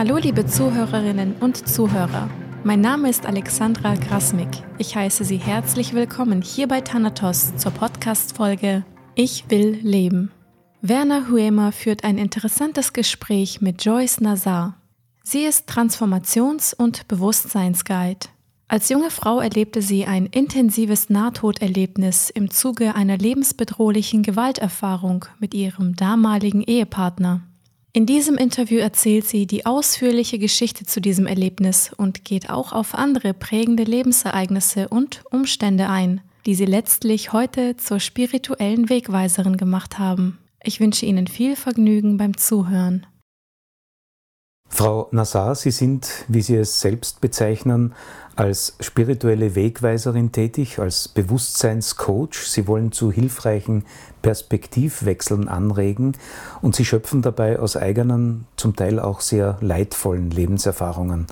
Hallo liebe Zuhörerinnen und Zuhörer. Mein Name ist Alexandra Grasmik. Ich heiße Sie herzlich willkommen hier bei Thanatos zur Podcast-Folge Ich will leben. Werner Huemer führt ein interessantes Gespräch mit Joyce Nazar. Sie ist Transformations- und Bewusstseinsguide. Als junge Frau erlebte sie ein intensives Nahtoderlebnis im Zuge einer lebensbedrohlichen Gewalterfahrung mit ihrem damaligen Ehepartner. In diesem Interview erzählt sie die ausführliche Geschichte zu diesem Erlebnis und geht auch auf andere prägende Lebensereignisse und Umstände ein, die sie letztlich heute zur spirituellen Wegweiserin gemacht haben. Ich wünsche Ihnen viel Vergnügen beim Zuhören. Frau Nassar, Sie sind, wie Sie es selbst bezeichnen, als spirituelle Wegweiserin tätig, als Bewusstseinscoach. Sie wollen zu hilfreichen Perspektivwechseln anregen und Sie schöpfen dabei aus eigenen, zum Teil auch sehr leidvollen Lebenserfahrungen,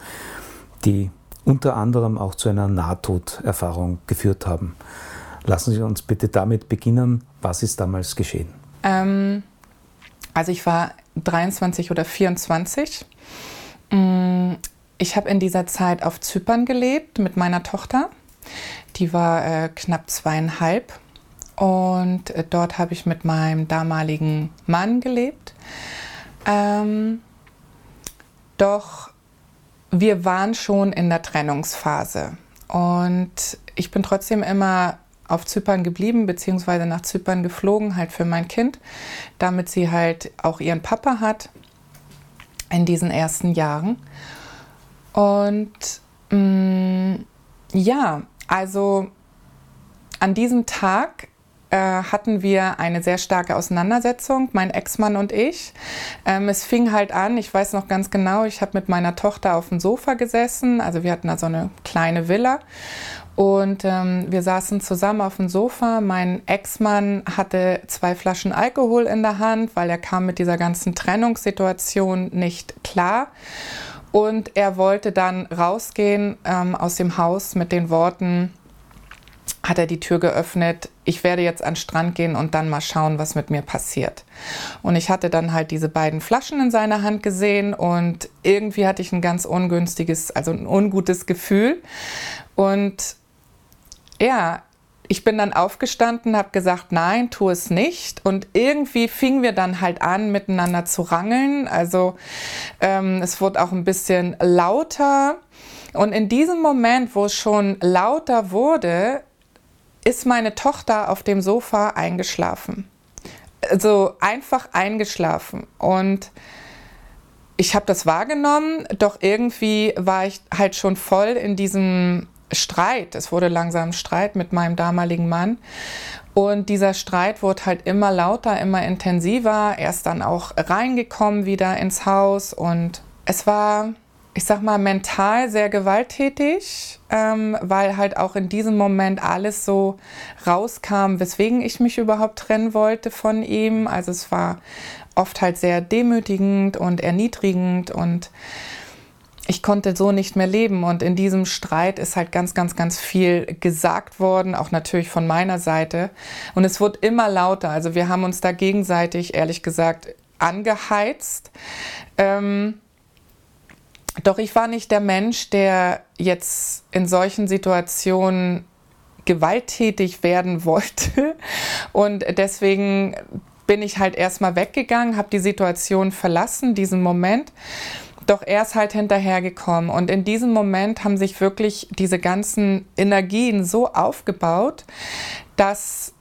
die unter anderem auch zu einer Nahtoderfahrung geführt haben. Lassen Sie uns bitte damit beginnen. Was ist damals geschehen? Ähm, also ich war 23 oder 24 Mm, ich habe in dieser Zeit auf Zypern gelebt mit meiner Tochter. Die war äh, knapp zweieinhalb. Und äh, dort habe ich mit meinem damaligen Mann gelebt. Ähm, doch wir waren schon in der Trennungsphase. Und ich bin trotzdem immer auf Zypern geblieben, beziehungsweise nach Zypern geflogen, halt für mein Kind, damit sie halt auch ihren Papa hat in diesen ersten Jahren. Und mh, mm, ja, also an diesem Tag äh, hatten wir eine sehr starke Auseinandersetzung, mein Ex-Mann und ich. Ähm, es fing halt an, ich weiß noch ganz genau, ich habe mit meiner Tochter auf dem Sofa gesessen, also wir hatten da so eine kleine Villa und ähm, wir saßen zusammen auf dem Sofa. Mein Ex-Mann hatte zwei Flaschen Alkohol in der Hand, weil er kam mit dieser ganzen Trennungssituation nicht klar. Und er wollte dann rausgehen ähm, aus dem Haus mit den Worten, hat er die Tür geöffnet, ich werde jetzt an den Strand gehen und dann mal schauen, was mit mir passiert. Und ich hatte dann halt diese beiden Flaschen in seiner Hand gesehen und irgendwie hatte ich ein ganz ungünstiges, also ein ungutes Gefühl. Und ja, ich bin dann aufgestanden, habe gesagt, nein, tu es nicht. Und irgendwie fingen wir dann halt an, miteinander zu rangeln. Also ähm, es wurde auch ein bisschen lauter. Und in diesem Moment, wo es schon lauter wurde, ist meine Tochter auf dem Sofa eingeschlafen. Also einfach eingeschlafen. Und ich habe das wahrgenommen, doch irgendwie war ich halt schon voll in diesem Streit. Es wurde langsam Streit mit meinem damaligen Mann. Und dieser Streit wurde halt immer lauter, immer intensiver. Er ist dann auch reingekommen wieder ins Haus und es war, ich sag mal, mental sehr gewalttätig, ähm, weil halt auch in diesem Moment alles so rauskam, weswegen ich mich überhaupt trennen wollte von ihm. Also es war oft halt sehr demütigend und erniedrigend und ich konnte so nicht mehr leben. Und in diesem Streit ist halt ganz, ganz, ganz viel gesagt worden, auch natürlich von meiner Seite. Und es wurde immer lauter. Also wir haben uns da gegenseitig, ehrlich gesagt, angeheizt. Ähm, doch ich war nicht der Mensch, der jetzt in solchen Situationen gewalttätig werden wollte. Und deswegen bin ich halt erstmal weggegangen, habe die Situation verlassen, diesen Moment. Doch er ist halt hinterhergekommen. Und in diesem Moment haben sich wirklich diese ganzen Energien so aufgebaut, dass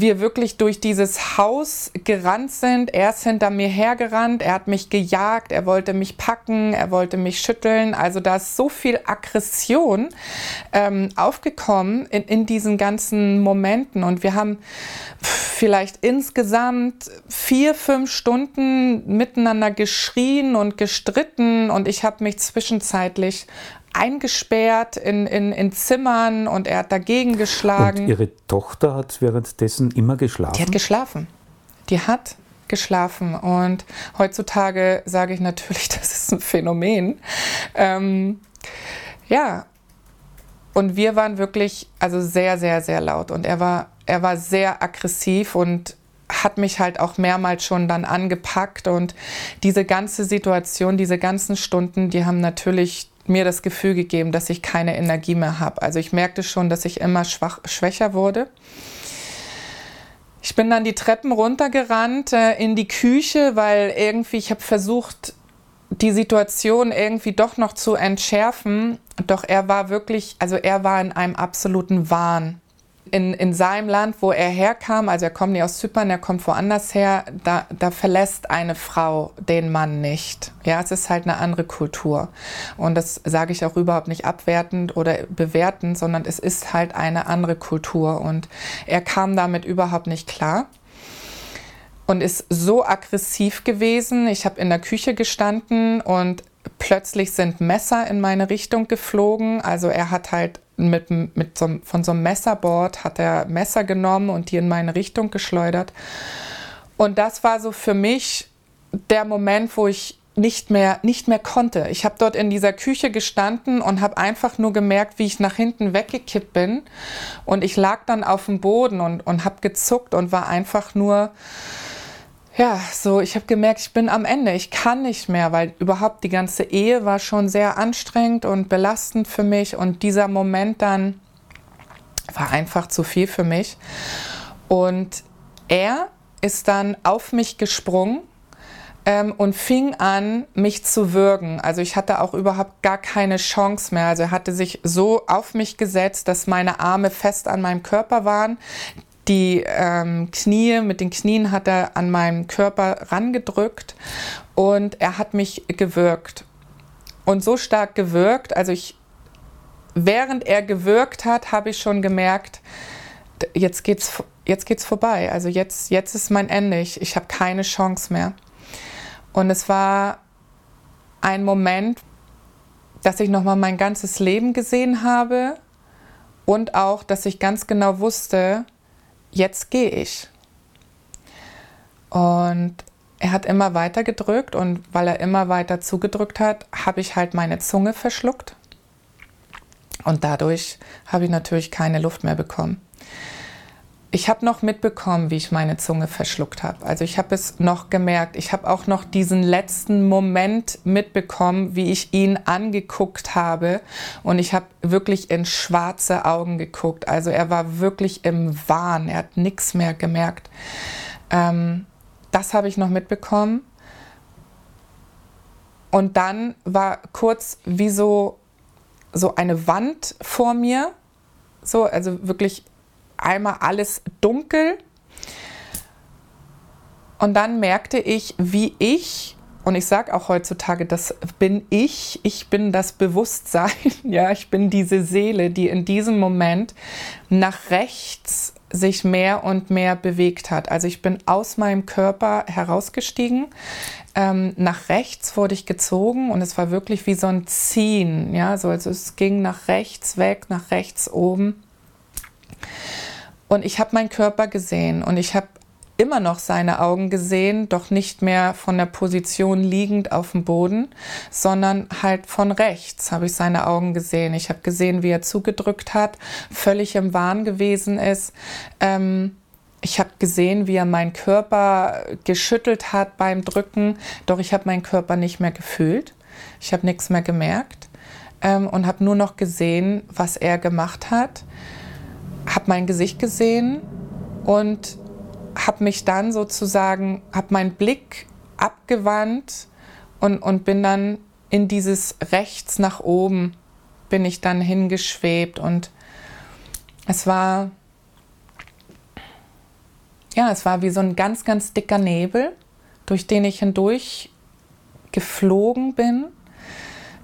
wir wirklich durch dieses Haus gerannt sind. Er ist hinter mir hergerannt, er hat mich gejagt, er wollte mich packen, er wollte mich schütteln. Also da ist so viel Aggression ähm, aufgekommen in, in diesen ganzen Momenten. Und wir haben vielleicht insgesamt vier, fünf Stunden miteinander geschrien und gestritten. Und ich habe mich zwischenzeitlich eingesperrt in, in, in Zimmern und er hat dagegen geschlagen. Und Ihre Tochter hat währenddessen immer geschlafen? Die hat geschlafen. Die hat geschlafen. Und heutzutage sage ich natürlich, das ist ein Phänomen. Ähm, ja, und wir waren wirklich also sehr, sehr, sehr laut. Und er war, er war sehr aggressiv und hat mich halt auch mehrmals schon dann angepackt und diese ganze Situation, diese ganzen Stunden, die haben natürlich mir das Gefühl gegeben, dass ich keine Energie mehr habe. Also ich merkte schon, dass ich immer schwach, schwächer wurde. Ich bin dann die Treppen runtergerannt äh, in die Küche, weil irgendwie ich habe versucht, die Situation irgendwie doch noch zu entschärfen. Doch er war wirklich, also er war in einem absoluten Wahn in, in seinem Land, wo er herkam, also er kommt nicht aus Zypern, er kommt woanders her, da, da verlässt eine Frau den Mann nicht. Ja, es ist halt eine andere Kultur. Und das sage ich auch überhaupt nicht abwertend oder bewertend, sondern es ist halt eine andere Kultur. Und er kam damit überhaupt nicht klar und ist so aggressiv gewesen. Ich habe in der Küche gestanden und plötzlich sind Messer in meine Richtung geflogen. Also er hat halt mit, mit so, von so einem Messerboard hat er Messer genommen und die in meine Richtung geschleudert. Und das war so für mich der Moment, wo ich nicht mehr, nicht mehr konnte. Ich habe dort in dieser Küche gestanden und habe einfach nur gemerkt, wie ich nach hinten weggekippt bin. Und ich lag dann auf dem Boden und, und habe gezuckt und war einfach nur ja, so, ich habe gemerkt, ich bin am Ende. Ich kann nicht mehr, weil überhaupt die ganze Ehe war schon sehr anstrengend und belastend für mich. Und dieser Moment dann war einfach zu viel für mich. Und er ist dann auf mich gesprungen ähm, und fing an, mich zu würgen. Also ich hatte auch überhaupt gar keine Chance mehr. Also er hatte sich so auf mich gesetzt, dass meine Arme fest an meinem Körper waren. Die ähm, Knie, mit den Knien hat er an meinem Körper rangedrückt und er hat mich gewürgt. Und so stark gewürgt, also ich, während er gewürgt hat, habe ich schon gemerkt, jetzt geht's, jetzt geht's vorbei. Also jetzt, jetzt ist mein Ende. Ich, ich habe keine Chance mehr. Und es war ein Moment, dass ich nochmal mein ganzes Leben gesehen habe und auch, dass ich ganz genau wusste, jetzt gehe ich. Und er hat immer weiter gedrückt und weil er immer weiter zugedrückt hat, habe ich halt meine Zunge verschluckt. Und dadurch habe ich natürlich keine Luft mehr bekommen. Ich habe noch mitbekommen, wie ich meine Zunge verschluckt habe. Also ich habe es noch gemerkt. Ich habe auch noch diesen letzten Moment mitbekommen, wie ich ihn angeguckt habe. Und ich habe wirklich in schwarze Augen geguckt. Also er war wirklich im Wahn. Er hat nichts mehr gemerkt. Ähm, das habe ich noch mitbekommen. Und dann war kurz wie so, so eine Wand vor mir. So, also wirklich einmal alles dunkel. Und dann merkte ich, wie ich, und ich sage auch heutzutage, das bin ich, ich bin das Bewusstsein, ja, ich bin diese Seele, die in diesem Moment nach rechts sich mehr und mehr bewegt hat. Also ich bin aus meinem Körper herausgestiegen, ähm, nach rechts wurde ich gezogen und es war wirklich wie so ein Ziehen, ja, so also es ging nach rechts weg, nach rechts oben. Und ich habe meinen Körper gesehen und ich habe immer noch seine Augen gesehen, doch nicht mehr von der Position liegend auf dem Boden, sondern halt von rechts habe ich seine Augen gesehen. Ich habe gesehen, wie er zugedrückt hat, völlig im Wahn gewesen ist. Ähm, ich habe gesehen, wie er meinen Körper geschüttelt hat beim Drücken, doch ich habe meinen Körper nicht mehr gefühlt. Ich habe nichts mehr gemerkt ähm, und habe nur noch gesehen, was er gemacht hat habe mein Gesicht gesehen und habe mich dann sozusagen, habe meinen Blick abgewandt und, und bin dann in dieses rechts nach oben, bin ich dann hingeschwebt und es war, ja, es war wie so ein ganz, ganz dicker Nebel, durch den ich hindurch geflogen bin.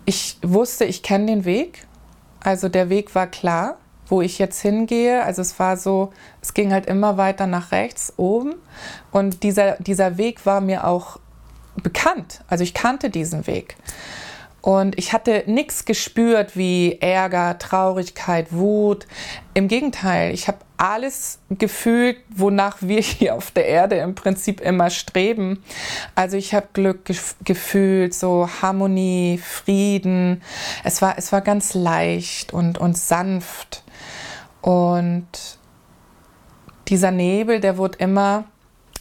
Ich wusste, ich kenne den Weg, also der Weg war klar wo ich jetzt hingehe. Also es war so, es ging halt immer weiter nach rechts oben und dieser, dieser Weg war mir auch bekannt. Also ich kannte diesen Weg. Und ich hatte nichts gespürt wie Ärger, Traurigkeit, Wut. Im Gegenteil, ich habe alles gefühlt, wonach wir hier auf der Erde im Prinzip immer streben. Also ich habe Glück gef gefühlt, so Harmonie, Frieden. Es war, es war ganz leicht und, und sanft. Und dieser Nebel, der wurde immer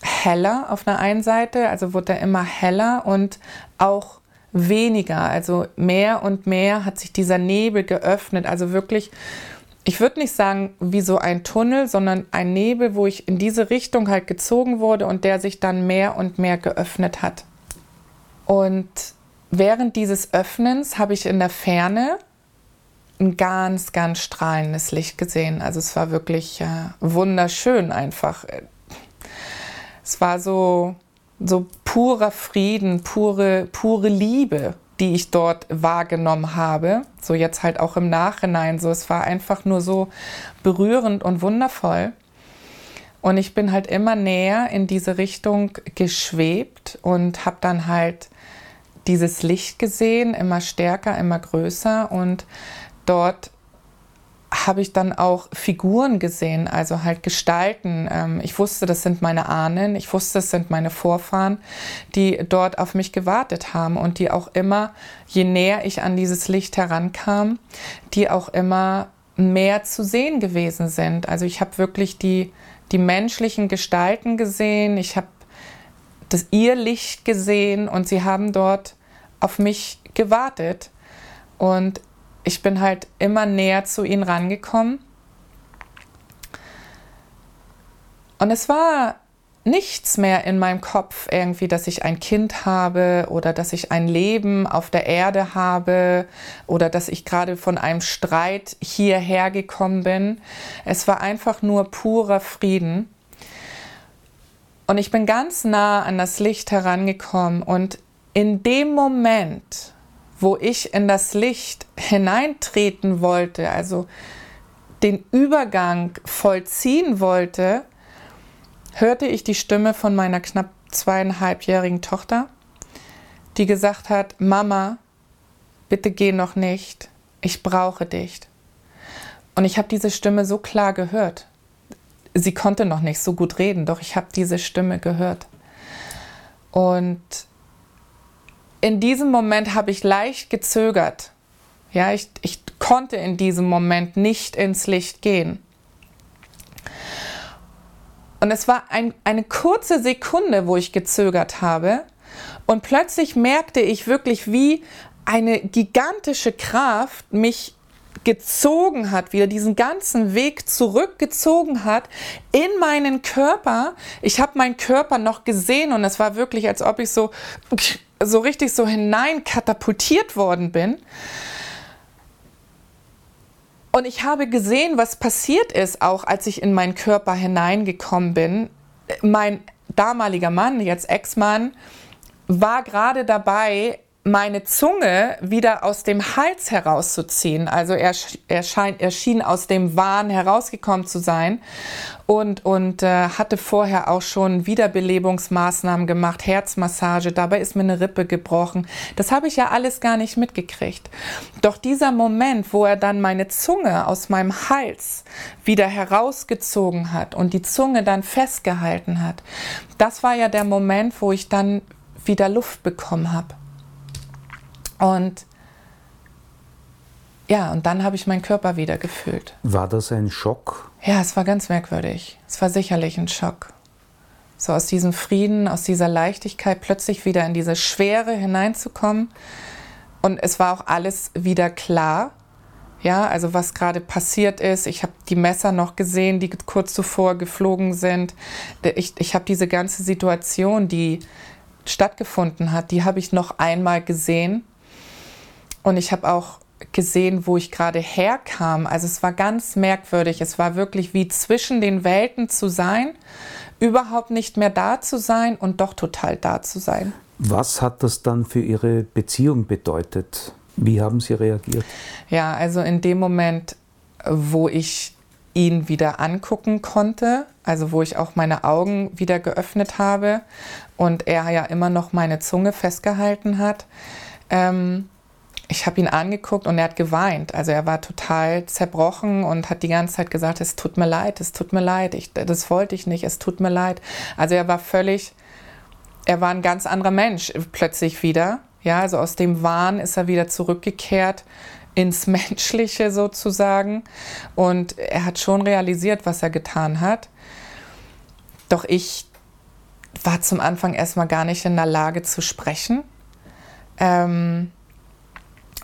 heller auf der einen Seite, also wurde er immer heller und auch weniger, also mehr und mehr hat sich dieser Nebel geöffnet, also wirklich ich würde nicht sagen wie so ein Tunnel, sondern ein Nebel, wo ich in diese Richtung halt gezogen wurde und der sich dann mehr und mehr geöffnet hat. Und während dieses Öffnens habe ich in der Ferne ein ganz, ganz strahlendes Licht gesehen. Also es war wirklich äh, wunderschön einfach. Es war so, so purer Frieden, pure, pure Liebe die ich dort wahrgenommen habe. So jetzt halt auch im Nachhinein. So, es war einfach nur so berührend und wundervoll. Und ich bin halt immer näher in diese Richtung geschwebt und habe dann halt dieses Licht gesehen, immer stärker, immer größer. Und dort habe ich dann auch Figuren gesehen, also halt Gestalten. Ähm, ich wusste, das sind meine Ahnen, ich wusste, das sind meine Vorfahren, die dort auf mich gewartet haben und die auch immer, je näher ich an dieses Licht herankam, die auch immer mehr zu sehen gewesen sind. Also ich habe wirklich die, die menschlichen Gestalten gesehen, ich habe das ihr Licht gesehen und sie haben dort auf mich gewartet. Und ich bin halt immer näher zu ihnen rangekommen. Und es war nichts mehr in meinem Kopf irgendwie, dass ich ein Kind habe oder dass ich ein Leben auf der Erde habe oder dass ich gerade von einem Streit hierher gekommen bin. Es war einfach nur purer Frieden. Und ich bin ganz nah an das Licht herangekommen und in dem Moment, wo ich in das Licht hineintreten wollte, also den Übergang vollziehen wollte, hörte ich die Stimme von meiner knapp zweieinhalbjährigen Tochter, die gesagt hat, Mama, bitte geh noch nicht, ich brauche dich. Und ich habe diese Stimme so klar gehört. Sie konnte noch nicht so gut reden, doch ich habe diese Stimme gehört. Und in diesem Moment habe ich leicht gezögert. Ja, ich, ich konnte in diesem Moment nicht ins Licht gehen. Und es war ein, eine kurze Sekunde, wo ich gezögert habe. Und plötzlich merkte ich wirklich, wie eine gigantische Kraft mich gezogen hat, wieder diesen ganzen Weg zurückgezogen hat in meinen Körper. Ich habe meinen Körper noch gesehen und es war wirklich, als ob ich so so richtig so hinein katapultiert worden bin. Und ich habe gesehen, was passiert ist, auch als ich in meinen Körper hineingekommen bin. Mein damaliger Mann, jetzt Ex-Mann, war gerade dabei, meine Zunge wieder aus dem Hals herauszuziehen. Also er, er, scheint, er schien aus dem Wahn herausgekommen zu sein und, und äh, hatte vorher auch schon Wiederbelebungsmaßnahmen gemacht, Herzmassage, dabei ist mir eine Rippe gebrochen. Das habe ich ja alles gar nicht mitgekriegt. Doch dieser Moment, wo er dann meine Zunge aus meinem Hals wieder herausgezogen hat und die Zunge dann festgehalten hat, das war ja der Moment, wo ich dann wieder Luft bekommen habe. Und ja, und dann habe ich meinen Körper wieder gefühlt. War das ein Schock? Ja, es war ganz merkwürdig. Es war sicherlich ein Schock. So aus diesem Frieden, aus dieser Leichtigkeit plötzlich wieder in diese Schwere hineinzukommen. Und es war auch alles wieder klar. Ja, also was gerade passiert ist. Ich habe die Messer noch gesehen, die kurz zuvor geflogen sind. Ich, ich habe diese ganze Situation, die stattgefunden hat, die habe ich noch einmal gesehen und ich habe auch gesehen, wo ich gerade herkam. Also es war ganz merkwürdig. Es war wirklich wie zwischen den Welten zu sein, überhaupt nicht mehr da zu sein und doch total da zu sein. Was hat das dann für Ihre Beziehung bedeutet? Wie haben Sie reagiert? Ja, also in dem Moment, wo ich ihn wieder angucken konnte, also wo ich auch meine Augen wieder geöffnet habe und er ja immer noch meine Zunge festgehalten hat, ähm, ich habe ihn angeguckt und er hat geweint. Also er war total zerbrochen und hat die ganze Zeit gesagt, es tut mir leid, es tut mir leid, ich, das wollte ich nicht, es tut mir leid. Also er war völlig, er war ein ganz anderer Mensch plötzlich wieder. Ja, also aus dem Wahn ist er wieder zurückgekehrt ins Menschliche sozusagen. Und er hat schon realisiert, was er getan hat. Doch ich war zum Anfang erstmal gar nicht in der Lage zu sprechen. Ähm,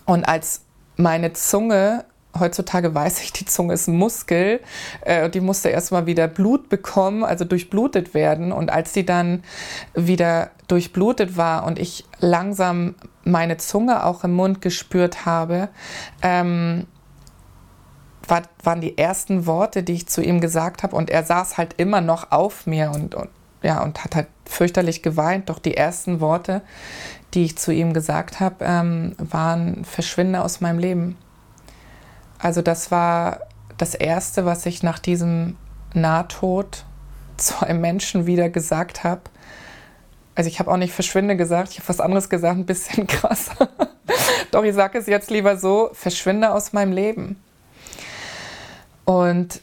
und als meine Zunge, heutzutage weiß ich, die Zunge ist ein Muskel, äh, die musste erstmal wieder Blut bekommen, also durchblutet werden. Und als die dann wieder durchblutet war und ich langsam meine Zunge auch im Mund gespürt habe, ähm, war, waren die ersten Worte, die ich zu ihm gesagt habe. Und er saß halt immer noch auf mir und, und, ja, und hat halt fürchterlich geweint. Doch die ersten Worte, die ich zu ihm gesagt habe, ähm, waren Verschwinde aus meinem Leben. Also das war das Erste, was ich nach diesem Nahtod zu einem Menschen wieder gesagt habe. Also ich habe auch nicht verschwinde gesagt, ich habe was anderes gesagt, ein bisschen krasser. Doch ich sage es jetzt lieber so, verschwinde aus meinem Leben. Und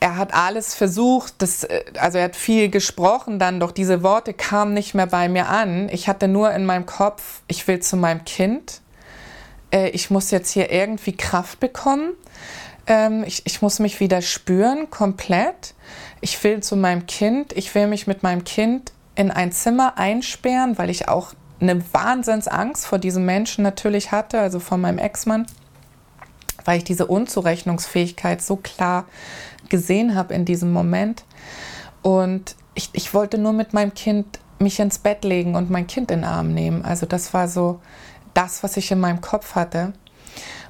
er hat alles versucht, das, äh, also er hat viel gesprochen dann, doch diese Worte kamen nicht mehr bei mir an. Ich hatte nur in meinem Kopf, ich will zu meinem Kind, äh, ich muss jetzt hier irgendwie Kraft bekommen, ähm, ich, ich muss mich wieder spüren, komplett. Ich will zu meinem Kind, ich will mich mit meinem Kind in ein Zimmer einsperren, weil ich auch eine Wahnsinnsangst vor diesem Menschen natürlich hatte, also vor meinem Ex-Mann weil ich diese Unzurechnungsfähigkeit so klar gesehen habe in diesem Moment. Und ich, ich wollte nur mit meinem Kind mich ins Bett legen und mein Kind in den Arm nehmen. Also das war so das, was ich in meinem Kopf hatte.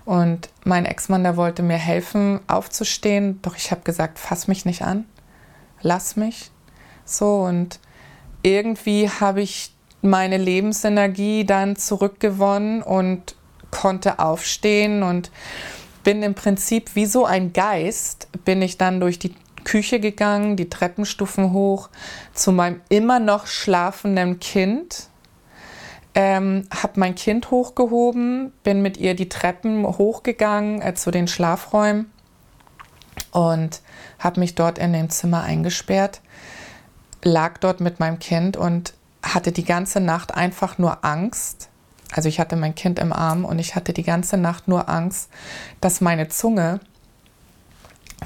Und mein Ex-Mann, der wollte mir helfen, aufzustehen. Doch ich habe gesagt, fass mich nicht an, lass mich. So und irgendwie habe ich meine Lebensenergie dann zurückgewonnen und konnte aufstehen und bin im Prinzip wie so ein Geist, bin ich dann durch die Küche gegangen, die Treppenstufen hoch zu meinem immer noch schlafenden Kind. Ähm, habe mein Kind hochgehoben, bin mit ihr die Treppen hochgegangen äh, zu den Schlafräumen und habe mich dort in dem Zimmer eingesperrt, lag dort mit meinem Kind und hatte die ganze Nacht einfach nur Angst, also ich hatte mein Kind im Arm und ich hatte die ganze Nacht nur Angst, dass meine Zunge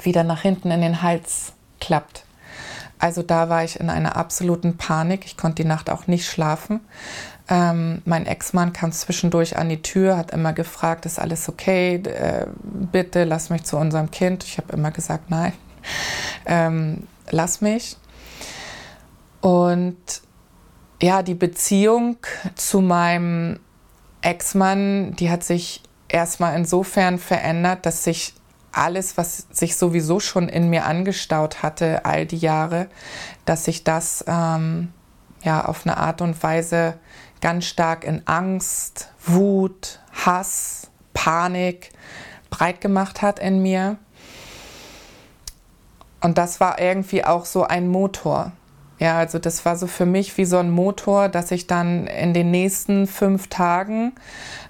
wieder nach hinten in den Hals klappt. Also da war ich in einer absoluten Panik. Ich konnte die Nacht auch nicht schlafen. Ähm, mein Ex-Mann kam zwischendurch an die Tür, hat immer gefragt, ist alles okay? Äh, bitte lass mich zu unserem Kind. Ich habe immer gesagt, nein, ähm, lass mich. Und ja, die Beziehung zu meinem Ex-Mann, die hat sich erstmal insofern verändert, dass sich alles, was sich sowieso schon in mir angestaut hatte, all die Jahre, dass sich das ähm, ja auf eine Art und Weise ganz stark in Angst, Wut, Hass, Panik breit gemacht hat in mir. Und das war irgendwie auch so ein Motor. Ja, also das war so für mich wie so ein Motor, dass ich dann in den nächsten fünf Tagen,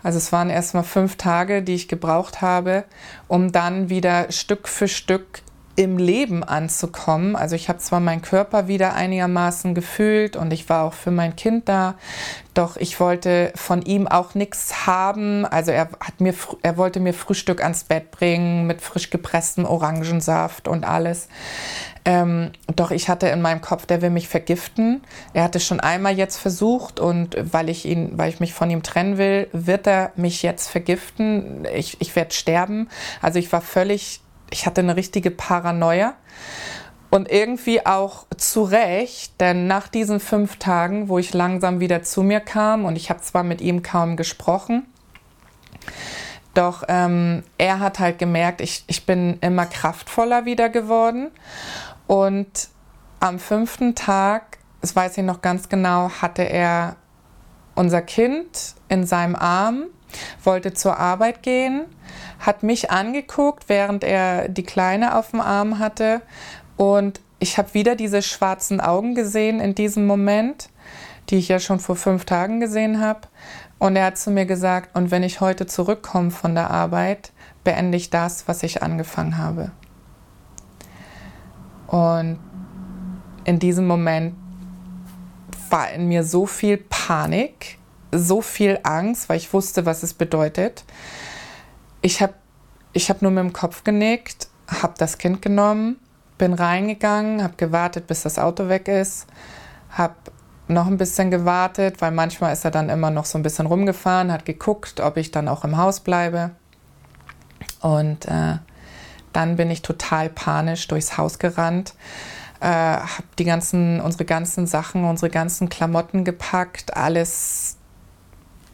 also es waren erstmal fünf Tage, die ich gebraucht habe, um dann wieder Stück für Stück im Leben anzukommen. Also ich habe zwar meinen Körper wieder einigermaßen gefühlt und ich war auch für mein Kind da, doch ich wollte von ihm auch nichts haben. Also er hat mir, er wollte mir Frühstück ans Bett bringen mit frisch gepresstem Orangensaft und alles. Ähm, doch ich hatte in meinem Kopf, der will mich vergiften. Er hatte schon einmal jetzt versucht und weil ich ihn, weil ich mich von ihm trennen will, wird er mich jetzt vergiften. Ich, ich werde sterben. Also ich war völlig, ich hatte eine richtige Paranoia. Und irgendwie auch zu Recht, denn nach diesen fünf Tagen, wo ich langsam wieder zu mir kam und ich habe zwar mit ihm kaum gesprochen, doch ähm, er hat halt gemerkt, ich, ich bin immer kraftvoller wieder geworden. Und am fünften Tag, das weiß ich noch ganz genau, hatte er unser Kind in seinem Arm, wollte zur Arbeit gehen, hat mich angeguckt, während er die Kleine auf dem Arm hatte. Und ich habe wieder diese schwarzen Augen gesehen in diesem Moment, die ich ja schon vor fünf Tagen gesehen habe. Und er hat zu mir gesagt, und wenn ich heute zurückkomme von der Arbeit, beende ich das, was ich angefangen habe. Und in diesem Moment war in mir so viel Panik, so viel Angst, weil ich wusste, was es bedeutet. Ich habe ich hab nur mit dem Kopf genickt, habe das Kind genommen, bin reingegangen, habe gewartet, bis das Auto weg ist, habe noch ein bisschen gewartet, weil manchmal ist er dann immer noch so ein bisschen rumgefahren, hat geguckt, ob ich dann auch im Haus bleibe. Und äh, dann bin ich total panisch durchs Haus gerannt, äh, habe die ganzen, unsere ganzen Sachen, unsere ganzen Klamotten gepackt, alles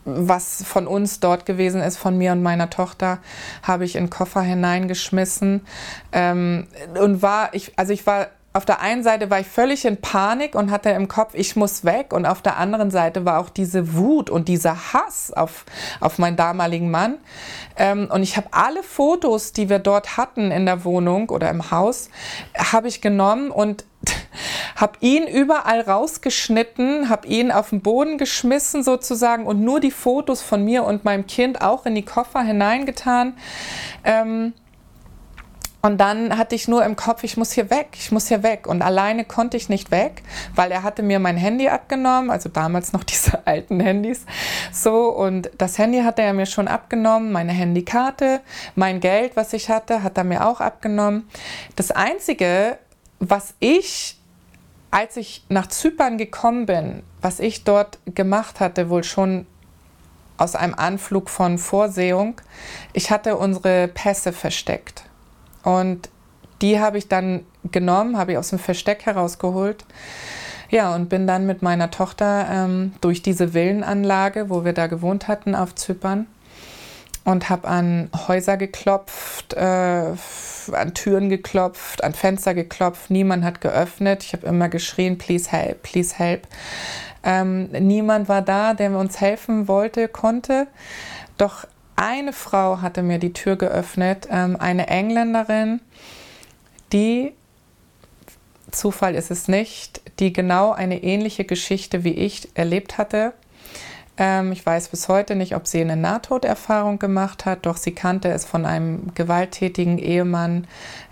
was von uns dort gewesen ist, von mir und meiner Tochter, habe ich in den Koffer hineingeschmissen ähm, und war, ich, also ich war auf der einen Seite war ich völlig in Panik und hatte im Kopf, ich muss weg. Und auf der anderen Seite war auch diese Wut und dieser Hass auf, auf meinen damaligen Mann. Ähm, und ich habe alle Fotos, die wir dort hatten in der Wohnung oder im Haus, habe ich genommen und habe ihn überall rausgeschnitten, habe ihn auf den Boden geschmissen sozusagen und nur die Fotos von mir und meinem Kind auch in die Koffer hineingetan. Ähm, und dann hatte ich nur im Kopf, ich muss hier weg, ich muss hier weg. Und alleine konnte ich nicht weg, weil er hatte mir mein Handy abgenommen, also damals noch diese alten Handys. So, und das Handy hatte er mir schon abgenommen, meine Handykarte, mein Geld, was ich hatte, hat er mir auch abgenommen. Das Einzige, was ich, als ich nach Zypern gekommen bin, was ich dort gemacht hatte, wohl schon aus einem Anflug von Vorsehung, ich hatte unsere Pässe versteckt. Und die habe ich dann genommen, habe ich aus dem Versteck herausgeholt. Ja, und bin dann mit meiner Tochter ähm, durch diese Villenanlage, wo wir da gewohnt hatten auf Zypern, und habe an Häuser geklopft, äh, an Türen geklopft, an Fenster geklopft. Niemand hat geöffnet. Ich habe immer geschrien, please help, please help. Ähm, niemand war da, der uns helfen wollte, konnte. Doch eine Frau hatte mir die Tür geöffnet, ähm, eine Engländerin, die, Zufall ist es nicht, die genau eine ähnliche Geschichte wie ich erlebt hatte. Ähm, ich weiß bis heute nicht, ob sie eine Nahtoderfahrung gemacht hat, doch sie kannte es von einem gewalttätigen Ehemann,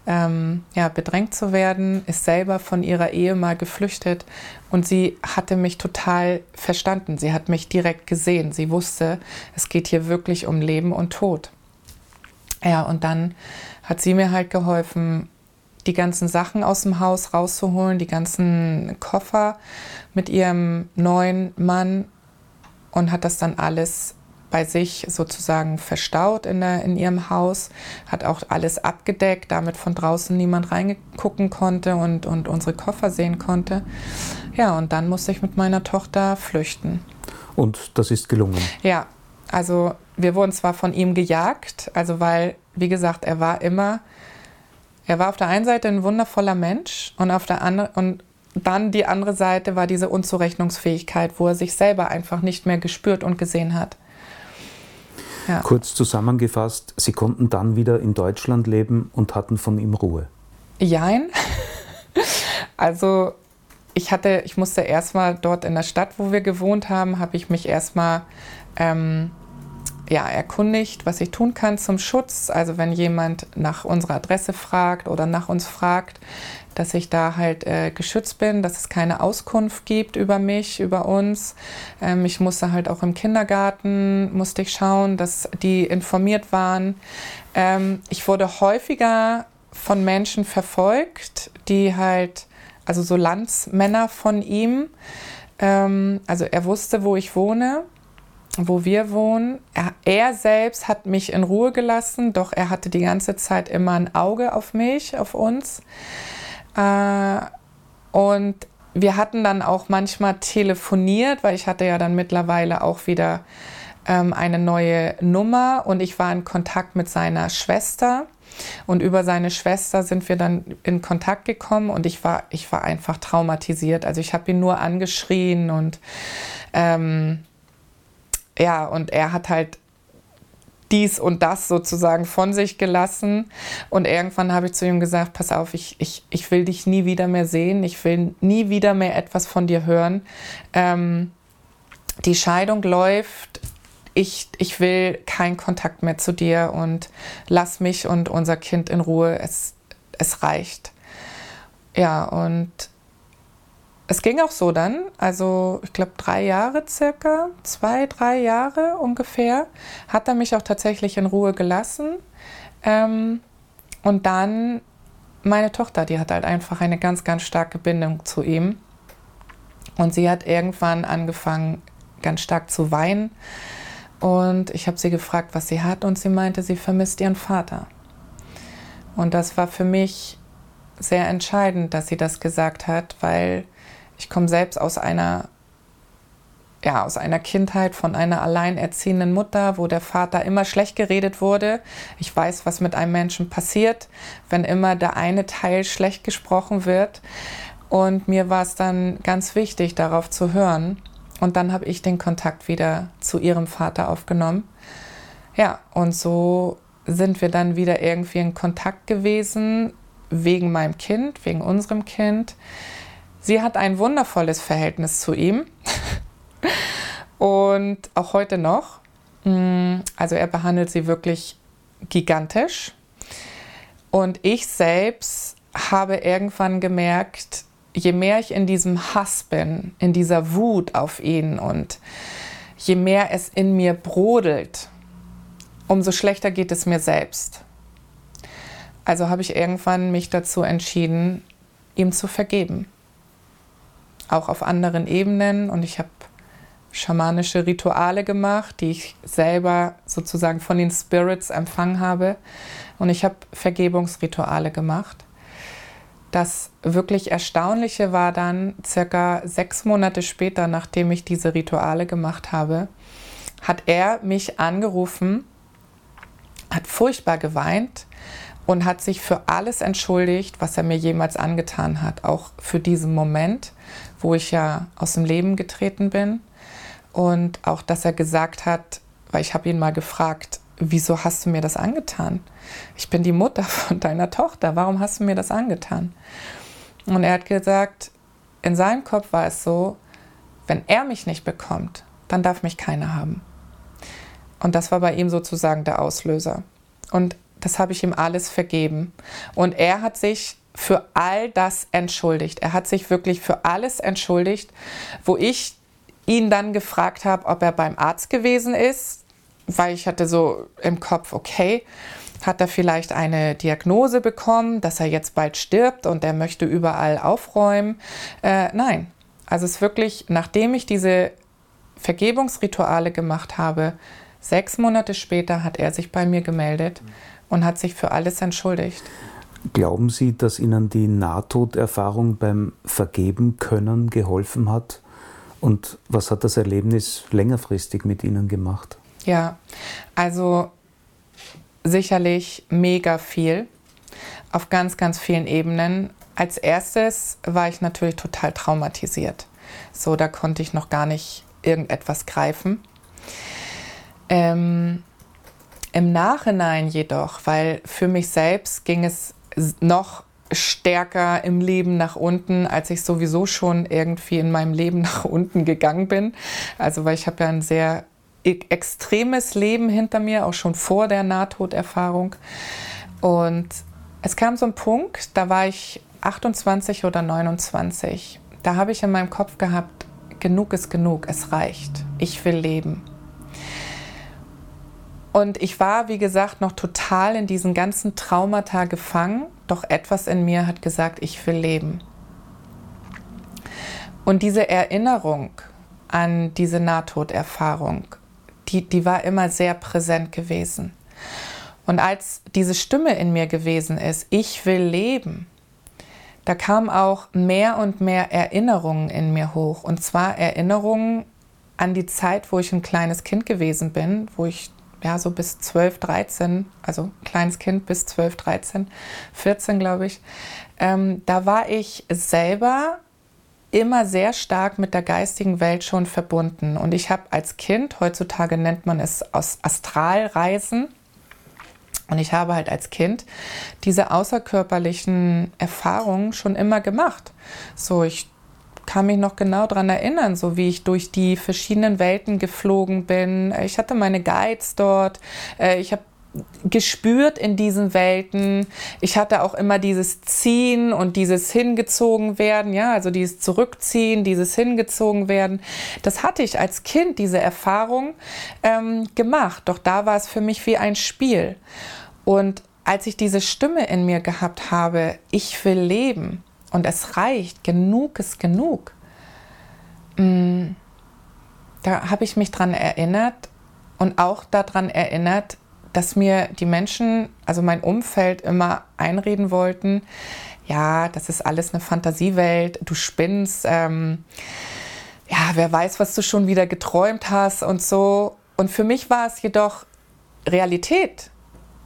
ähm, ja, bedrängt zu werden, ist selber von ihrer Ehe mal geflüchtet und sie hatte mich total verstanden. Sie hat mich direkt gesehen. Sie wusste, es geht hier wirklich um Leben und Tod. Ja, und dann hat sie mir halt geholfen, die ganzen Sachen aus dem Haus rauszuholen, die ganzen Koffer mit ihrem neuen Mann und hat das dann alles bei sich sozusagen verstaut in, der, in ihrem Haus, hat auch alles abgedeckt, damit von draußen niemand reingucken konnte und, und unsere Koffer sehen konnte. Ja, und dann musste ich mit meiner Tochter flüchten. Und das ist gelungen? Ja, also wir wurden zwar von ihm gejagt, also weil, wie gesagt, er war immer, er war auf der einen Seite ein wundervoller Mensch und auf der anderen, und dann die andere Seite war diese Unzurechnungsfähigkeit, wo er sich selber einfach nicht mehr gespürt und gesehen hat. Ja. Kurz zusammengefasst, Sie konnten dann wieder in Deutschland leben und hatten von ihm Ruhe. Jein. Also ich hatte, ich musste erstmal dort in der Stadt, wo wir gewohnt haben, habe ich mich erstmal ähm, ja, erkundigt, was ich tun kann zum Schutz. Also wenn jemand nach unserer Adresse fragt oder nach uns fragt, dass ich da halt äh, geschützt bin, dass es keine Auskunft gibt über mich, über uns. Ähm, ich musste halt auch im Kindergarten, musste ich schauen, dass die informiert waren. Ähm, ich wurde häufiger von Menschen verfolgt, die halt, also so Landsmänner von ihm, ähm, also er wusste, wo ich wohne wo wir wohnen. Er, er, selbst hat mich in Ruhe gelassen, doch er hatte die ganze Zeit immer ein Auge auf mich, auf uns. Äh, und wir hatten dann auch manchmal telefoniert, weil ich hatte ja dann mittlerweile auch wieder ähm, eine neue Nummer und ich war in Kontakt mit seiner Schwester. Und über seine Schwester sind wir dann in Kontakt gekommen und ich war, ich war einfach traumatisiert. Also ich habe ihn nur angeschrien und ähm, ja, und er hat halt dies und das sozusagen von sich gelassen. Und irgendwann habe ich zu ihm gesagt, pass auf, ich, ich, ich will dich nie wieder mehr sehen, ich will nie wieder mehr etwas von dir hören. Ähm, die Scheidung läuft, ich, ich will keinen Kontakt mehr zu dir und lass mich und unser Kind in Ruhe, es, es reicht. Ja, und es ging auch so dann, also ich glaube drei Jahre circa, zwei, drei Jahre ungefähr, hat er mich auch tatsächlich in Ruhe gelassen. Ähm, und dann meine Tochter, die hat halt einfach eine ganz, ganz starke Bindung zu ihm. Und sie hat irgendwann angefangen, ganz stark zu weinen. Und ich habe sie gefragt, was sie hat. Und sie meinte, sie vermisst ihren Vater. Und das war für mich sehr entscheidend, dass sie das gesagt hat, weil ich komme selbst aus einer ja, aus einer Kindheit von einer alleinerziehenden Mutter, wo der Vater immer schlecht geredet wurde. Ich weiß, was mit einem Menschen passiert, wenn immer der eine Teil schlecht gesprochen wird. Und mir war es dann ganz wichtig, darauf zu hören. Und dann habe ich den Kontakt wieder zu ihrem Vater aufgenommen. Ja, und so sind wir dann wieder irgendwie in Kontakt gewesen, wegen meinem Kind, wegen unserem Kind. Sie hat ein wundervolles Verhältnis zu ihm. und auch heute noch. Mm, also er behandelt sie wirklich gigantisch. Und ich selbst habe irgendwann gemerkt, je mehr ich in diesem Hass bin, in dieser Wut auf ihn und je mehr es in mir brodelt, umso schlechter geht es mir selbst. Also habe ich irgendwann mich dazu entschieden, ihm zu vergeben. Auch auf anderen Ebenen und ich habe schamanische Rituale gemacht, die ich selber sozusagen von den Spirits empfangen habe. Und ich habe Vergebungsrituale gemacht. Das wirklich Erstaunliche war dann, circa sechs Monate später, nachdem ich diese Rituale gemacht habe, hat er mich angerufen, hat furchtbar geweint und hat sich für alles entschuldigt, was er mir jemals angetan hat. Auch für diesen Moment, wo ich ja aus dem Leben getreten bin. Und auch, dass er gesagt hat, weil ich habe ihn mal gefragt, wieso hast du mir das angetan? Ich bin die Mutter von deiner Tochter, warum hast du mir das angetan? Und er hat gesagt, in seinem Kopf war es so, wenn er mich nicht bekommt, dann darf mich keiner haben. Und das war bei ihm sozusagen der Auslöser. Und das habe ich ihm alles vergeben. Und er hat sich für all das entschuldigt. Er hat sich wirklich für alles entschuldigt, wo ich ihn dann gefragt habe, ob er beim Arzt gewesen ist, weil ich hatte so im Kopf, okay, hat er vielleicht eine Diagnose bekommen, dass er jetzt bald stirbt und er möchte überall aufräumen? Äh, nein. Also es ist wirklich, nachdem ich diese Vergebungsrituale gemacht habe, sechs Monate später hat er sich bei mir gemeldet und hat sich für alles entschuldigt. Glauben Sie, dass Ihnen die Nahtoderfahrung beim Vergeben können geholfen hat? Und was hat das Erlebnis längerfristig mit Ihnen gemacht? Ja, also sicherlich mega viel auf ganz, ganz vielen Ebenen. Als erstes war ich natürlich total traumatisiert. So, da konnte ich noch gar nicht irgendetwas greifen. Ähm, Im Nachhinein jedoch, weil für mich selbst ging es noch stärker im Leben nach unten, als ich sowieso schon irgendwie in meinem Leben nach unten gegangen bin. Also weil ich habe ja ein sehr e-, extremes Leben hinter mir, auch schon vor der Nahtoderfahrung. Und es kam so ein Punkt, da war ich 28 oder 29. Da habe ich in meinem Kopf gehabt, genug ist genug, es reicht. Ich will leben. Und ich war, wie gesagt, noch total in diesen ganzen Traumata gefangen, doch etwas in mir hat gesagt, ich will leben. Und diese Erinnerung an diese Nahtoderfahrung, die, die war immer sehr präsent gewesen. Und als diese Stimme in mir gewesen ist, ich will leben, da kamen auch mehr und mehr Erinnerungen in mir hoch. Und zwar Erinnerungen an die Zeit, wo ich ein kleines Kind gewesen bin, wo ich ja, so bis 12, 13, also kleines Kind bis 12, 13, 14, glaube ich, ähm, da war ich selber immer sehr stark mit der geistigen Welt schon verbunden. Und ich habe als Kind, heutzutage nennt man es aus Astralreisen, und ich habe halt als Kind diese außerkörperlichen Erfahrungen schon immer gemacht. So, ich kann mich noch genau daran erinnern, so wie ich durch die verschiedenen Welten geflogen bin. Ich hatte meine Guides dort. Äh, ich habe gespürt in diesen Welten. Ich hatte auch immer dieses Ziehen und dieses hingezogen werden, ja, also dieses Zurückziehen, dieses hingezogen werden. Das hatte ich als Kind, diese Erfahrung ähm, gemacht. Doch da war es für mich wie ein Spiel. Und als ich diese Stimme in mir gehabt habe, ich will leben, und es reicht, genug ist genug, mm, da habe ich mich dran erinnert und auch daran erinnert, dass mir die Menschen, also mein Umfeld immer einreden wollten, ja, das ist alles eine Fantasiewelt, du spinnst, ähm, ja, wer weiß, was du schon wieder geträumt hast und so. Und für mich war es jedoch Realität.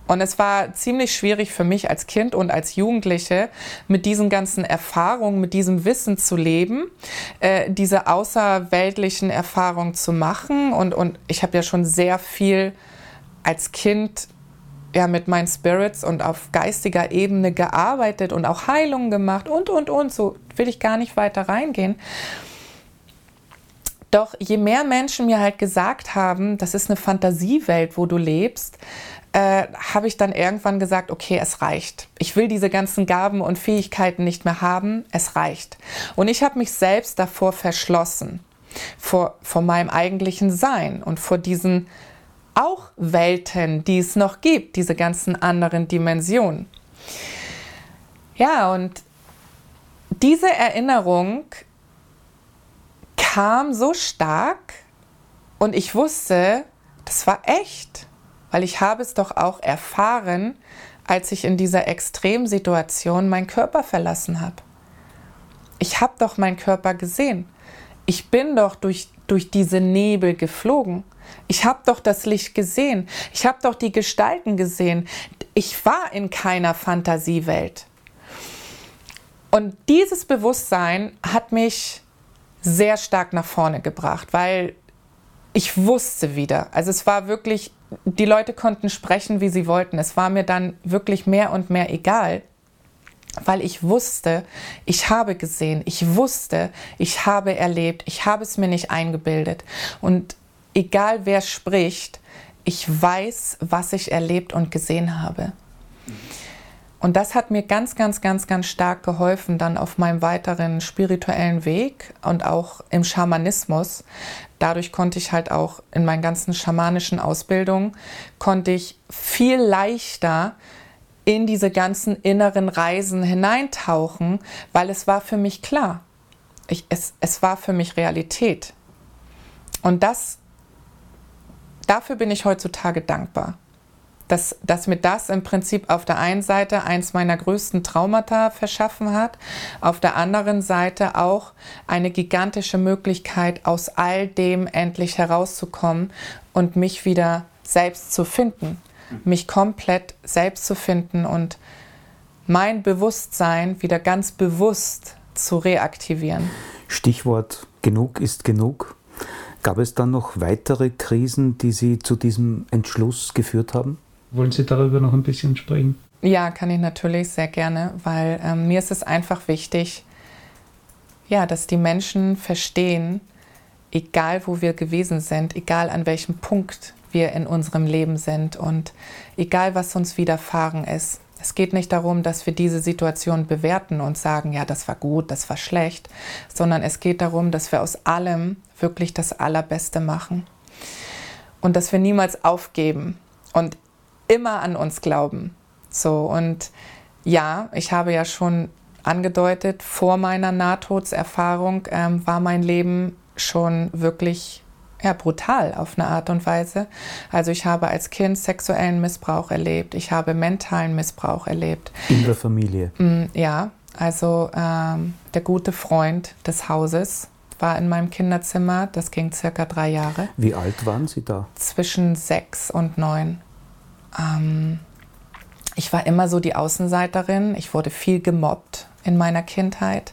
Und es war ziemlich schwierig für mich als Kind und als Jugendliche mit diesen ganzen Erfahrungen, mit diesem Wissen zu leben, äh, diese außerweltlichen Erfahrungen zu machen. Und, und ich habe ja schon sehr viel als Kind ja, mit meinen Spirits und auf geistiger Ebene gearbeitet und auch Heilungen gemacht und, und, und. So will ich gar nicht weiter reingehen. Doch je mehr Menschen mir halt gesagt haben, das ist eine Fantasiewelt, wo du lebst, äh, habe ich dann irgendwann gesagt, okay, es reicht. Ich will diese ganzen Gaben und Fähigkeiten nicht mehr haben, es reicht. Und ich habe mich selbst davor verschlossen, vor, vor meinem eigentlichen Sein und vor diesen auch Welten, die es noch gibt, diese ganzen anderen Dimensionen. Ja, und diese Erinnerung kam so stark und ich wusste, das war echt, weil ich habe es doch auch erfahren, als ich in dieser Extremsituation meinen Körper verlassen habe. Ich habe doch meinen Körper gesehen. Ich bin doch durch, durch diese Nebel geflogen. Ich habe doch das Licht gesehen. Ich habe doch die Gestalten gesehen. Ich war in keiner Fantasiewelt. Und dieses Bewusstsein hat mich sehr stark nach vorne gebracht, weil ich wusste wieder, also es war wirklich, die Leute konnten sprechen, wie sie wollten. Es war mir dann wirklich mehr und mehr egal, weil ich wusste, ich habe gesehen, ich wusste, ich habe erlebt, ich habe es mir nicht eingebildet. Und egal wer spricht, ich weiß, was ich erlebt und gesehen habe. Und das hat mir ganz, ganz, ganz, ganz stark geholfen dann auf meinem weiteren spirituellen Weg und auch im Schamanismus. Dadurch konnte ich halt auch in meinen ganzen schamanischen Ausbildungen, konnte ich viel leichter in diese ganzen inneren Reisen hineintauchen, weil es war für mich klar. Ich, es, es war für mich Realität. Und das dafür bin ich heutzutage dankbar. Dass, dass mir das im Prinzip auf der einen Seite eins meiner größten Traumata verschaffen hat, auf der anderen Seite auch eine gigantische Möglichkeit, aus all dem endlich herauszukommen und mich wieder selbst zu finden, mich komplett selbst zu finden und mein Bewusstsein wieder ganz bewusst zu reaktivieren. Stichwort genug ist genug. Gab es dann noch weitere Krisen, die Sie zu diesem Entschluss geführt haben? Wollen Sie darüber noch ein bisschen sprechen? Ja, kann ich natürlich sehr gerne, weil ähm, mir ist es einfach wichtig, ja, dass die Menschen verstehen, egal wo wir gewesen sind, egal an welchem Punkt wir in unserem Leben sind und egal was uns widerfahren ist, es geht nicht darum, dass wir diese Situation bewerten und sagen, ja, das war gut, das war schlecht, sondern es geht darum, dass wir aus allem wirklich das Allerbeste machen und dass wir niemals aufgeben und immer an uns glauben. So und ja, ich habe ja schon angedeutet, vor meiner Nahtodserfahrung ähm, war mein Leben schon wirklich ja, brutal auf eine Art und Weise. Also ich habe als Kind sexuellen Missbrauch erlebt, ich habe mentalen Missbrauch erlebt. In der Familie? Mm, ja, also ähm, der gute Freund des Hauses war in meinem Kinderzimmer, das ging circa drei Jahre. Wie alt waren Sie da? Zwischen sechs und neun. Ähm, ich war immer so die Außenseiterin, ich wurde viel gemobbt in meiner Kindheit.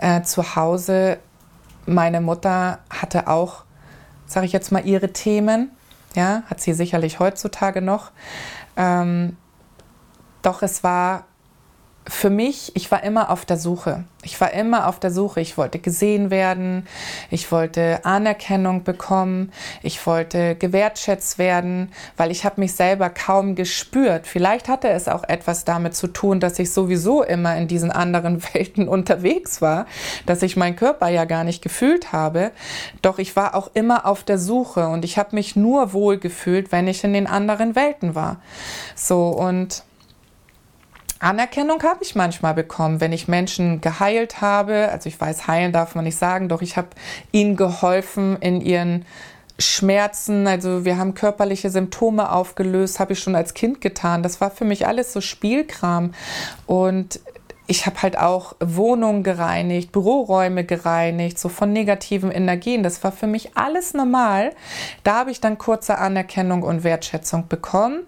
Äh, zu Hause, meine Mutter hatte auch sage ich jetzt mal, ihre Themen. Ja, hat sie sicherlich heutzutage noch. Ähm, doch es war für mich, ich war immer auf der Suche. Ich war immer auf der Suche. Ich wollte gesehen werden, ich wollte Anerkennung bekommen, ich wollte gewertschätzt werden, weil ich habe mich selber kaum gespürt. Vielleicht hatte es auch etwas damit zu tun, dass ich sowieso immer in diesen anderen Welten unterwegs war, dass ich meinen Körper ja gar nicht gefühlt habe. Doch ich war auch immer auf der Suche und ich habe mich nur wohl gefühlt, wenn ich in den anderen Welten war. So und Anerkennung habe ich manchmal bekommen, wenn ich Menschen geheilt habe. Also ich weiß, heilen darf man nicht sagen, doch ich habe ihnen geholfen in ihren Schmerzen. Also wir haben körperliche Symptome aufgelöst, habe ich schon als Kind getan. Das war für mich alles so Spielkram. Und ich habe halt auch Wohnungen gereinigt, Büroräume gereinigt, so von negativen Energien. Das war für mich alles normal. Da habe ich dann kurze Anerkennung und Wertschätzung bekommen.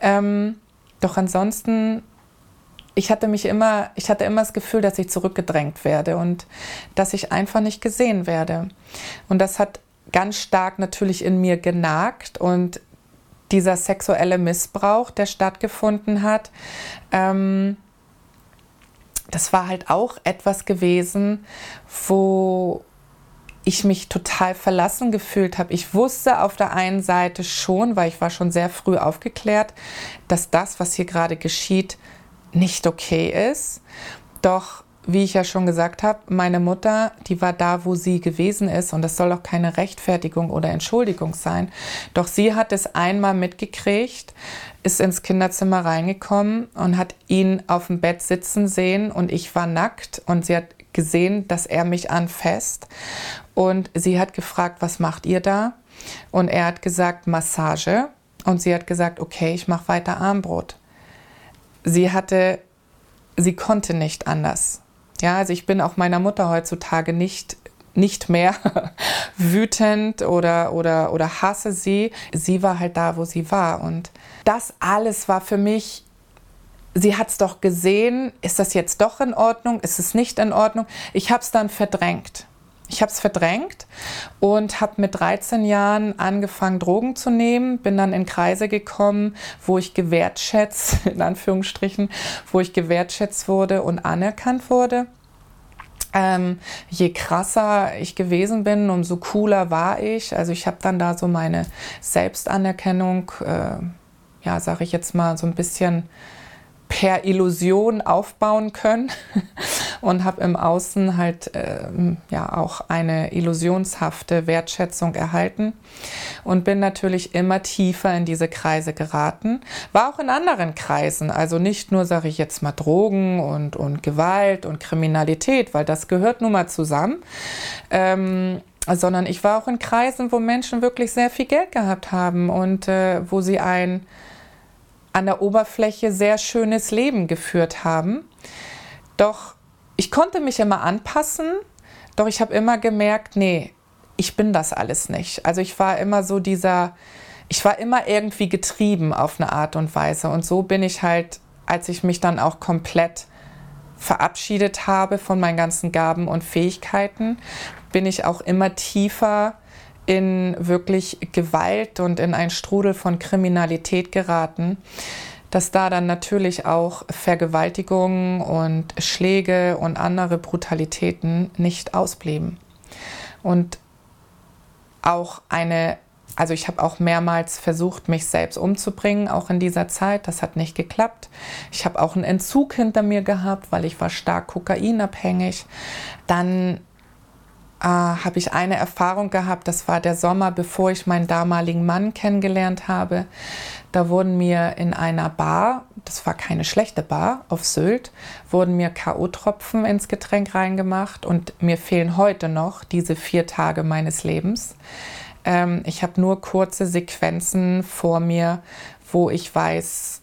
Ähm, doch ansonsten ich hatte mich immer, ich hatte immer das Gefühl, dass ich zurückgedrängt werde und dass ich einfach nicht gesehen werde. Und das hat ganz stark natürlich in mir genagt und dieser sexuelle Missbrauch, der stattgefunden hat, ähm, das war halt auch etwas gewesen, wo ich mich total verlassen gefühlt habe. Ich wusste auf der einen Seite schon, weil ich war schon sehr früh aufgeklärt, dass das, was hier gerade geschieht, nicht okay ist. Doch, wie ich ja schon gesagt habe, meine Mutter, die war da, wo sie gewesen ist und das soll auch keine Rechtfertigung oder Entschuldigung sein. Doch sie hat es einmal mitgekriegt, ist ins Kinderzimmer reingekommen und hat ihn auf dem Bett sitzen sehen und ich war nackt und sie hat gesehen, dass er mich anfasst und sie hat gefragt, was macht ihr da? Und er hat gesagt, Massage und sie hat gesagt, okay, ich mache weiter Armbrot sie hatte, sie konnte nicht anders. Ja, also ich bin auch meiner Mutter heutzutage nicht nicht mehr wütend oder, oder, oder hasse sie. Sie war halt da, wo sie war. Und das alles war für mich, sie hat es doch gesehen, ist das jetzt doch in Ordnung, ist es nicht in Ordnung? Ich habe es dann verdrängt. Ich habe es verdrängt und habe mit 13 Jahren angefangen, Drogen zu nehmen, bin dann in Kreise gekommen, wo ich gewertschätzt, in Anführungsstrichen, wo ich gewertschätzt wurde und anerkannt wurde. Ähm, je krasser ich gewesen bin, umso cooler war ich. Also ich habe dann da so meine Selbstanerkennung, äh, ja, sage ich jetzt mal, so ein bisschen per Illusion aufbauen können und habe im Außen halt äh, ja auch eine illusionshafte Wertschätzung erhalten und bin natürlich immer tiefer in diese Kreise geraten. War auch in anderen Kreisen, also nicht nur, sage ich jetzt mal, Drogen und, und Gewalt und Kriminalität, weil das gehört nun mal zusammen. Ähm, sondern ich war auch in Kreisen, wo Menschen wirklich sehr viel Geld gehabt haben und äh, wo sie ein an der Oberfläche sehr schönes Leben geführt haben. Doch ich konnte mich immer anpassen, doch ich habe immer gemerkt, nee, ich bin das alles nicht. Also ich war immer so dieser, ich war immer irgendwie getrieben auf eine Art und Weise. Und so bin ich halt, als ich mich dann auch komplett verabschiedet habe von meinen ganzen Gaben und Fähigkeiten, bin ich auch immer tiefer in wirklich Gewalt und in einen Strudel von Kriminalität geraten, dass da dann natürlich auch Vergewaltigungen und Schläge und andere Brutalitäten nicht ausblieben. Und auch eine, also ich habe auch mehrmals versucht, mich selbst umzubringen, auch in dieser Zeit. Das hat nicht geklappt. Ich habe auch einen Entzug hinter mir gehabt, weil ich war stark kokainabhängig. Dann äh, habe ich eine Erfahrung gehabt. Das war der Sommer, bevor ich meinen damaligen Mann kennengelernt habe. Da wurden mir in einer Bar, das war keine schlechte Bar auf Sylt, wurden mir K.O.-Tropfen ins Getränk reingemacht und mir fehlen heute noch diese vier Tage meines Lebens. Ähm, ich habe nur kurze Sequenzen vor mir, wo ich weiß,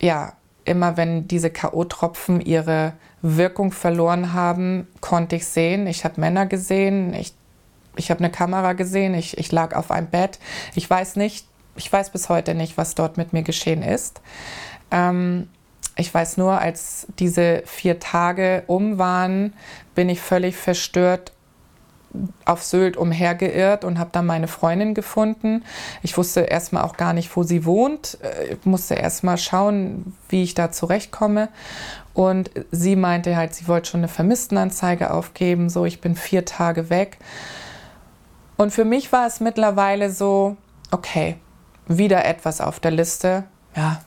ja, immer wenn diese K.O.-Tropfen ihre Wirkung verloren haben, konnte ich sehen. Ich habe Männer gesehen, ich, ich habe eine Kamera gesehen, ich, ich lag auf einem Bett. Ich weiß nicht, ich weiß bis heute nicht, was dort mit mir geschehen ist. Ähm, ich weiß nur, als diese vier Tage um waren, bin ich völlig verstört auf Sylt umhergeirrt und habe dann meine Freundin gefunden. Ich wusste erstmal auch gar nicht, wo sie wohnt. Ich äh, musste erstmal schauen, wie ich da zurechtkomme. Und sie meinte halt, sie wollte schon eine Vermisstenanzeige aufgeben. So, ich bin vier Tage weg. Und für mich war es mittlerweile so, okay, wieder etwas auf der Liste. Ja,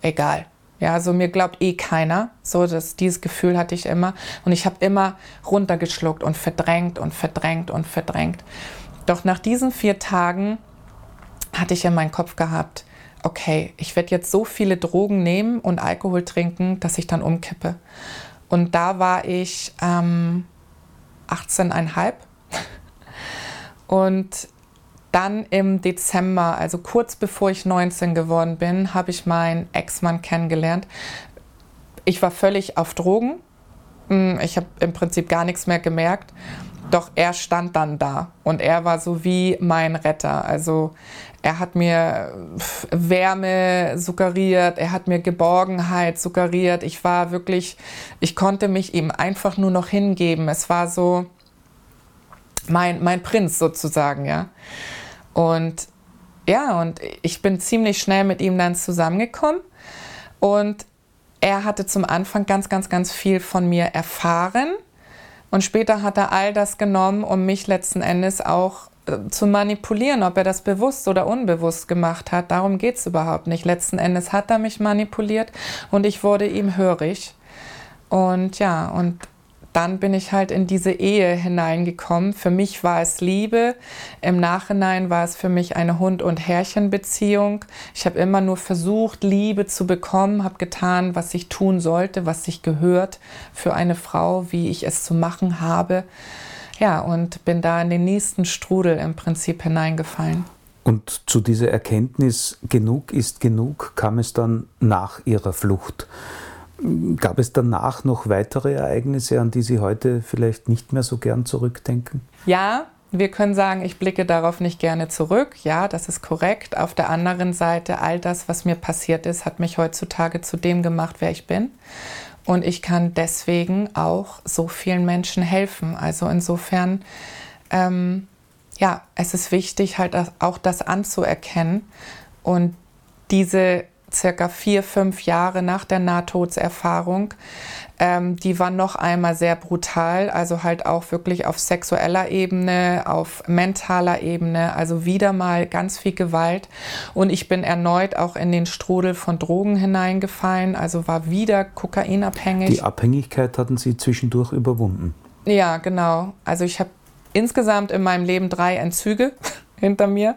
egal. Ja, also mir glaubt eh keiner. So, das, dieses Gefühl hatte ich immer. Und ich habe immer runtergeschluckt und verdrängt und verdrängt und verdrängt. Doch nach diesen vier Tagen hatte ich in meinem Kopf gehabt, okay, ich werde jetzt so viele Drogen nehmen und Alkohol trinken, dass ich dann umkippe. Und da war ich ähm, 18,5 und dann im Dezember, also kurz bevor ich 19 geworden bin, habe ich meinen Ex-Mann kennengelernt. Ich war völlig auf Drogen. Hm, ich habe im Prinzip gar nichts mehr gemerkt. Doch er stand dann da und er war so wie mein Retter. Also er hat mir Wärme suggeriert, er hat mir Geborgenheit suggeriert. Ich war wirklich, ich konnte mich ihm einfach nur noch hingeben. Es war so mein, mein Prinz sozusagen, ja. Und ja, und ich bin ziemlich schnell mit ihm dann zusammengekommen und er hatte zum Anfang ganz, ganz, ganz viel von mir erfahren und später hat er all das genommen, um mich letzten Endes auch äh, zu manipulieren, ob er das bewusst oder unbewusst gemacht hat. Darum geht es überhaupt nicht. Letzten Endes hat er mich manipuliert und ich wurde ihm hörig. Und ja, und dann bin ich halt in diese Ehe hineingekommen. Für mich war es Liebe. Im Nachhinein war es für mich eine Hund- und Herrchenbeziehung. Ich habe immer nur versucht, Liebe zu bekommen, habe getan, was ich tun sollte, was sich gehört für eine Frau, wie ich es zu machen habe. Ja, und bin da in den nächsten Strudel im Prinzip hineingefallen. Und zu dieser Erkenntnis, genug ist genug, kam es dann nach ihrer Flucht. Gab es danach noch weitere Ereignisse, an die Sie heute vielleicht nicht mehr so gern zurückdenken? Ja, wir können sagen, ich blicke darauf nicht gerne zurück. Ja, das ist korrekt. Auf der anderen Seite, all das, was mir passiert ist, hat mich heutzutage zu dem gemacht, wer ich bin. Und ich kann deswegen auch so vielen Menschen helfen. Also insofern, ähm, ja, es ist wichtig, halt auch das anzuerkennen und diese circa vier, fünf Jahre nach der Nahtodserfahrung. Ähm, die war noch einmal sehr brutal, also halt auch wirklich auf sexueller Ebene, auf mentaler Ebene, also wieder mal ganz viel Gewalt. Und ich bin erneut auch in den Strudel von Drogen hineingefallen, also war wieder kokainabhängig. Die Abhängigkeit hatten Sie zwischendurch überwunden. Ja, genau. Also ich habe insgesamt in meinem Leben drei Entzüge hinter mir.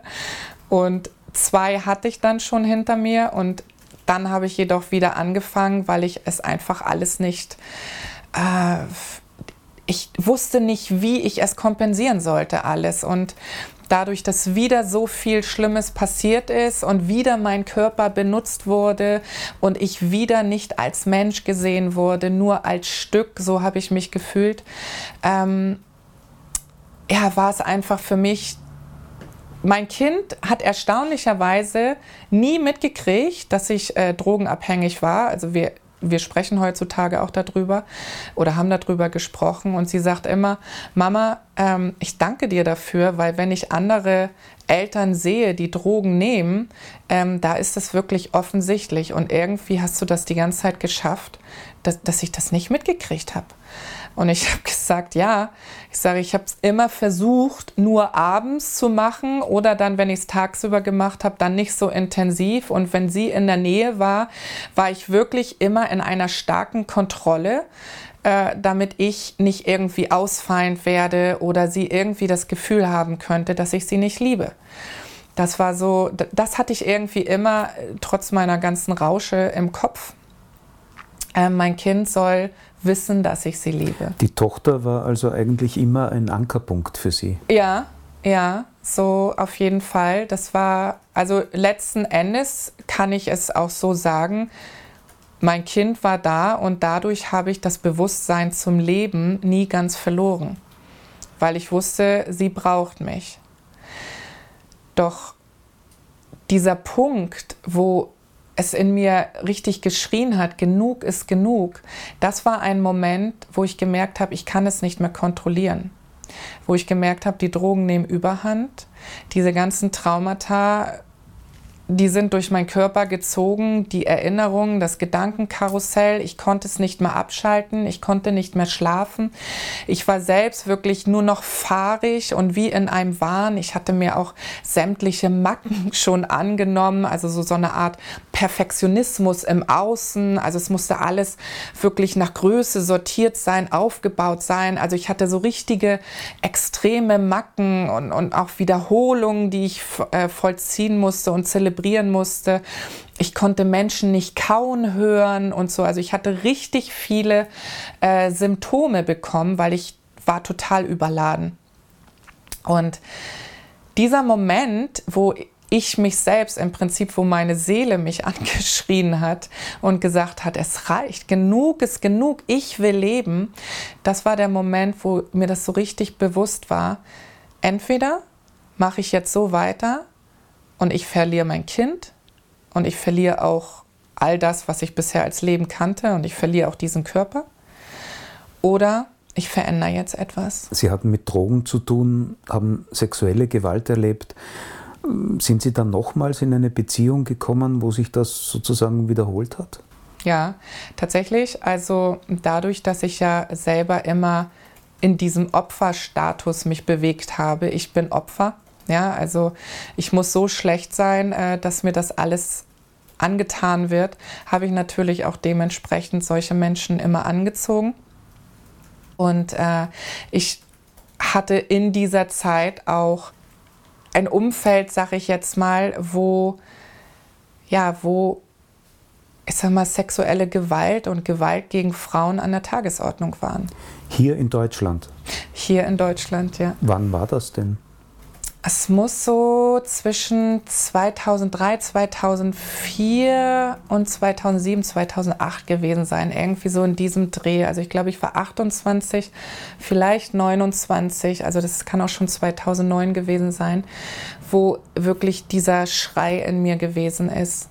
Und Zwei hatte ich dann schon hinter mir und dann habe ich jedoch wieder angefangen, weil ich es einfach alles nicht, äh, ich wusste nicht, wie ich es kompensieren sollte alles. Und dadurch, dass wieder so viel Schlimmes passiert ist und wieder mein Körper benutzt wurde und ich wieder nicht als Mensch gesehen wurde, nur als Stück, so habe ich mich gefühlt, ähm, ja, war es einfach für mich mein Kind hat erstaunlicherweise nie mitgekriegt, dass ich äh, drogenabhängig war. Also wir, wir sprechen heutzutage auch darüber oder haben darüber gesprochen. Und sie sagt immer, Mama, ähm, ich danke dir dafür, weil wenn ich andere Eltern sehe, die Drogen nehmen, ähm, da ist es wirklich offensichtlich. Und irgendwie hast du das die ganze Zeit geschafft, dass, dass ich das nicht mitgekriegt habe. Und ich habe gesagt, ja, ich sage, ich habe es immer versucht, nur abends zu machen oder dann, wenn ich es tagsüber gemacht habe, dann nicht so intensiv. Und wenn sie in der Nähe war, war ich wirklich immer in einer starken Kontrolle, äh, damit ich nicht irgendwie ausfallend werde oder sie irgendwie das Gefühl haben könnte, dass ich sie nicht liebe. Das war so, das hatte ich irgendwie immer, äh, trotz meiner ganzen Rausche im Kopf. Äh, mein Kind soll wissen, dass ich sie liebe. Die Tochter war also eigentlich immer ein Ankerpunkt für Sie. Ja, ja, so auf jeden Fall. Das war, also letzten Endes kann ich es auch so sagen, mein Kind war da und dadurch habe ich das Bewusstsein zum Leben nie ganz verloren, weil ich wusste, sie braucht mich. Doch dieser Punkt, wo es in mir richtig geschrien hat, genug ist genug, das war ein Moment, wo ich gemerkt habe, ich kann es nicht mehr kontrollieren. Wo ich gemerkt habe, die Drogen nehmen überhand, diese ganzen Traumata die sind durch meinen Körper gezogen, die Erinnerungen, das Gedankenkarussell. Ich konnte es nicht mehr abschalten, ich konnte nicht mehr schlafen. Ich war selbst wirklich nur noch fahrig und wie in einem Wahn. Ich hatte mir auch sämtliche Macken schon angenommen, also so, so eine Art Perfektionismus im Außen. Also es musste alles wirklich nach Größe sortiert sein, aufgebaut sein. Also ich hatte so richtige extreme Macken und, und auch Wiederholungen, die ich äh, vollziehen musste und zelebrieren musste. Ich konnte Menschen nicht kauen hören und so. Also ich hatte richtig viele äh, Symptome bekommen, weil ich war total überladen. Und dieser Moment, wo ich mich selbst im Prinzip, wo meine Seele mich angeschrien hat und gesagt hat, es reicht, genug ist genug, ich will leben, das war der Moment, wo mir das so richtig bewusst war. Entweder mache ich jetzt so weiter und ich verliere mein Kind und ich verliere auch all das, was ich bisher als Leben kannte und ich verliere auch diesen Körper. Oder ich verändere jetzt etwas. Sie hatten mit Drogen zu tun, haben sexuelle Gewalt erlebt. Sind Sie dann nochmals in eine Beziehung gekommen, wo sich das sozusagen wiederholt hat? Ja, tatsächlich. Also dadurch, dass ich ja selber immer in diesem Opferstatus mich bewegt habe. Ich bin Opfer. Ja, also ich muss so schlecht sein, äh, dass mir das alles angetan wird, habe ich natürlich auch dementsprechend solche Menschen immer angezogen. Und äh, ich hatte in dieser Zeit auch ein Umfeld, sag ich jetzt mal, wo, ja, wo, ich sag mal, sexuelle Gewalt und Gewalt gegen Frauen an der Tagesordnung waren. Hier in Deutschland? Hier in Deutschland, ja. Wann war das denn? Es muss so zwischen 2003, 2004 und 2007, 2008 gewesen sein. Irgendwie so in diesem Dreh. Also ich glaube, ich war 28, vielleicht 29. Also das kann auch schon 2009 gewesen sein, wo wirklich dieser Schrei in mir gewesen ist.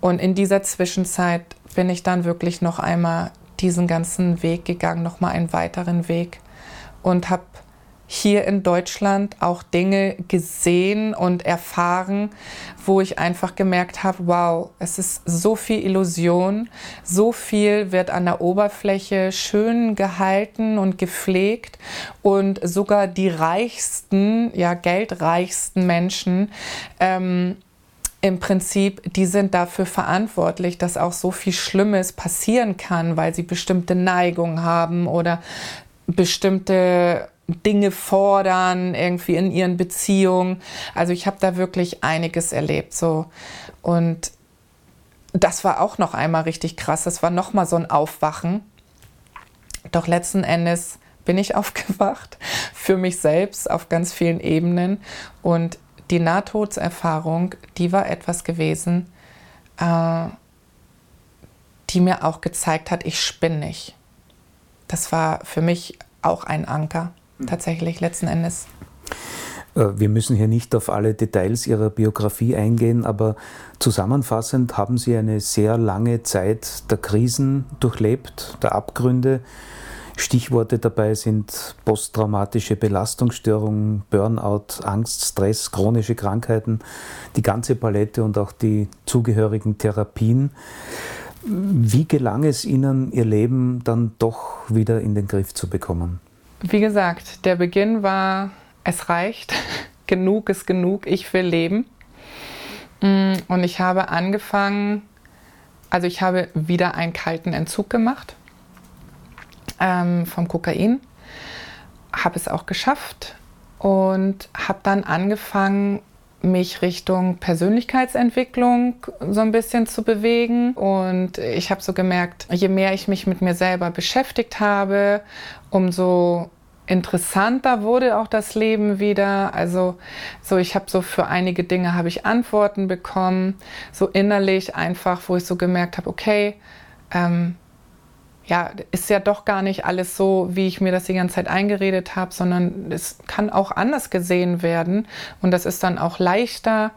Und in dieser Zwischenzeit bin ich dann wirklich noch einmal diesen ganzen Weg gegangen, noch mal einen weiteren Weg und habe hier in Deutschland auch Dinge gesehen und erfahren, wo ich einfach gemerkt habe, wow, es ist so viel Illusion, so viel wird an der Oberfläche schön gehalten und gepflegt und sogar die reichsten, ja geldreichsten Menschen ähm, im Prinzip, die sind dafür verantwortlich, dass auch so viel Schlimmes passieren kann, weil sie bestimmte Neigungen haben oder bestimmte Dinge fordern, irgendwie in ihren Beziehungen. Also ich habe da wirklich einiges erlebt. So. Und das war auch noch einmal richtig krass. Das war noch mal so ein Aufwachen. Doch letzten Endes bin ich aufgewacht für mich selbst auf ganz vielen Ebenen. Und die Nahtodserfahrung, die war etwas gewesen, äh, die mir auch gezeigt hat, ich spinne nicht. Das war für mich auch ein Anker tatsächlich letzten Endes. Äh, wir müssen hier nicht auf alle Details Ihrer Biografie eingehen, aber zusammenfassend haben Sie eine sehr lange Zeit der Krisen durchlebt, der Abgründe. Stichworte dabei sind posttraumatische Belastungsstörungen, Burnout, Angst, Stress, chronische Krankheiten, die ganze Palette und auch die zugehörigen Therapien. Wie gelang es Ihnen, Ihr Leben dann doch wieder in den Griff zu bekommen? Wie gesagt, der Beginn war, es reicht, genug ist genug, ich will leben. Mm, und ich habe angefangen, also ich habe wieder einen kalten Entzug gemacht ähm, vom Kokain, habe es auch geschafft und habe dann angefangen, mich Richtung Persönlichkeitsentwicklung so ein bisschen zu bewegen. Und ich habe so gemerkt, je mehr ich mich mit mir selber beschäftigt habe, umso interessanter wurde auch das Leben wieder. Also so, ich habe so für einige Dinge habe ich Antworten bekommen, so innerlich einfach, wo ich so gemerkt habe, okay, ähm, ja, ist ja doch gar nicht alles so, wie ich mir das die ganze Zeit eingeredet habe, sondern es kann auch anders gesehen werden und das ist dann auch leichter.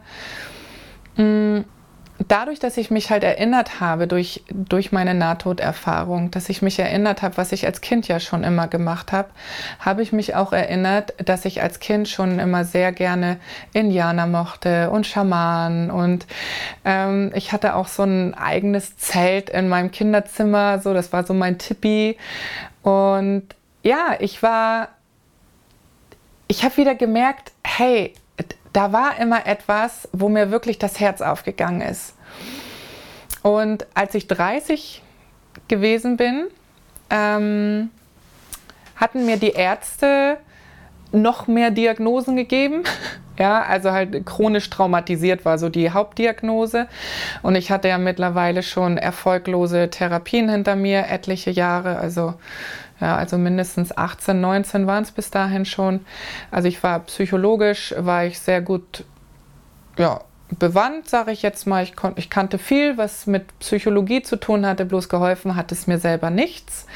Dadurch, dass ich mich halt erinnert habe durch, durch meine Nahtoderfahrung, dass ich mich erinnert habe, was ich als Kind ja schon immer gemacht habe, habe ich mich auch erinnert, dass ich als Kind schon immer sehr gerne Indianer mochte und Schamanen und ähm, ich hatte auch so ein eigenes Zelt in meinem Kinderzimmer, so das war so mein Tippi. Und ja, ich war, ich habe wieder gemerkt, hey, da war immer etwas, wo mir wirklich das Herz aufgegangen ist. Und als ich 30 gewesen bin, ähm, hatten mir die Ärzte noch mehr Diagnosen gegeben. Ja, also halt chronisch traumatisiert war so die Hauptdiagnose. Und ich hatte ja mittlerweile schon erfolglose Therapien hinter mir, etliche Jahre, also ja, also mindestens 18, 19 waren es bis dahin schon. Also ich war psychologisch, war ich sehr gut, ja, bewandt, sage ich jetzt mal. Ich, ich kannte viel, was mit Psychologie zu tun hatte, bloß geholfen hat es mir selber nichts.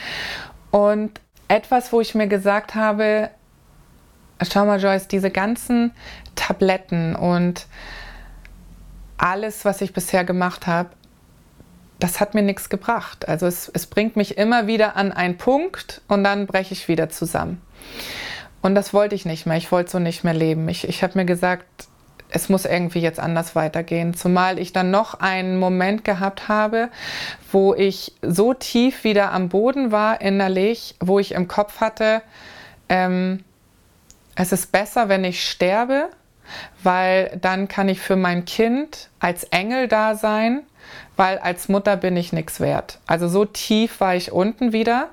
Und etwas, wo ich mir gesagt habe, schau mal, Joyce, diese ganzen Tabletten und alles, was ich bisher gemacht habe, das hat mir nichts gebracht. Also es, es bringt mich immer wieder an einen Punkt und dann breche ich wieder zusammen. Und das wollte ich nicht mehr. Ich wollte so nicht mehr leben. Ich, ich habe mir gesagt, es muss irgendwie jetzt anders weitergehen. Zumal ich dann noch einen Moment gehabt habe, wo ich so tief wieder am Boden war innerlich, wo ich im Kopf hatte, ähm, es ist besser, wenn ich sterbe, weil dann kann ich für mein Kind als Engel da sein, weil als Mutter bin ich nichts wert. Also so tief war ich unten wieder.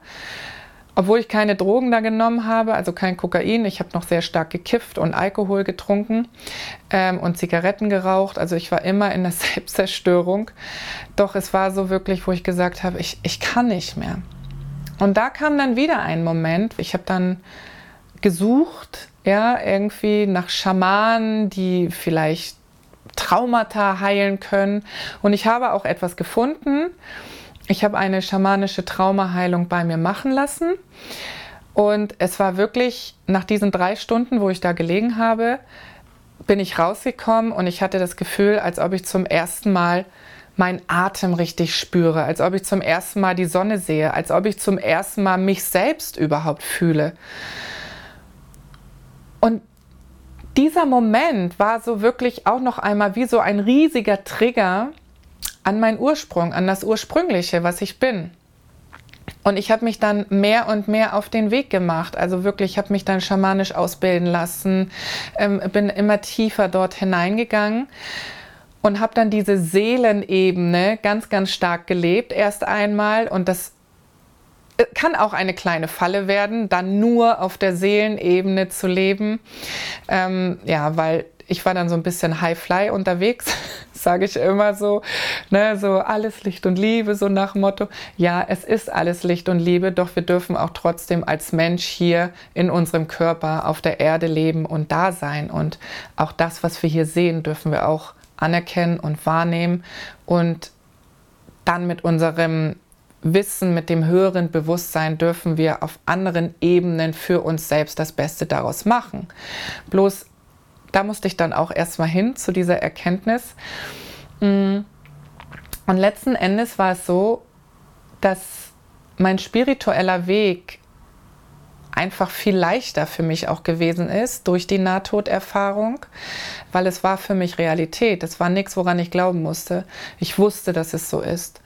Obwohl ich keine Drogen da genommen habe, also kein Kokain, ich habe noch sehr stark gekifft und Alkohol getrunken ähm, und Zigaretten geraucht. Also ich war immer in der Selbstzerstörung. Doch es war so wirklich, wo ich gesagt habe, ich, ich kann nicht mehr. Und da kam dann wieder ein Moment, ich habe dann gesucht, ja, irgendwie nach Schamanen, die vielleicht Traumata heilen können. Und ich habe auch etwas gefunden. Ich habe eine schamanische Traumaheilung bei mir machen lassen. Und es war wirklich nach diesen drei Stunden, wo ich da gelegen habe, bin ich rausgekommen und ich hatte das Gefühl, als ob ich zum ersten Mal meinen Atem richtig spüre, als ob ich zum ersten Mal die Sonne sehe, als ob ich zum ersten Mal mich selbst überhaupt fühle. Und dieser Moment war so wirklich auch noch einmal wie so ein riesiger Trigger an meinen Ursprung, an das Ursprüngliche, was ich bin. Und ich habe mich dann mehr und mehr auf den Weg gemacht. Also wirklich, ich habe mich dann schamanisch ausbilden lassen, ähm, bin immer tiefer dort hineingegangen und habe dann diese Seelenebene ganz, ganz stark gelebt erst einmal. Und das kann auch eine kleine Falle werden, dann nur auf der Seelenebene zu leben. Ähm, ja, weil ich war dann so ein bisschen High-Fly unterwegs, sage ich immer so, ne, so alles Licht und Liebe, so nach Motto. Ja, es ist alles Licht und Liebe, doch wir dürfen auch trotzdem als Mensch hier in unserem Körper auf der Erde leben und da sein. Und auch das, was wir hier sehen, dürfen wir auch anerkennen und wahrnehmen und dann mit unserem Wissen, mit dem höheren Bewusstsein dürfen wir auf anderen Ebenen für uns selbst das Beste daraus machen. Bloß da musste ich dann auch erstmal hin zu dieser Erkenntnis. Mm. Und letzten Endes war es so, dass mein spiritueller Weg einfach viel leichter für mich auch gewesen ist durch die Nahtoderfahrung, weil es war für mich Realität. Es war nichts, woran ich glauben musste. Ich wusste, dass es so ist.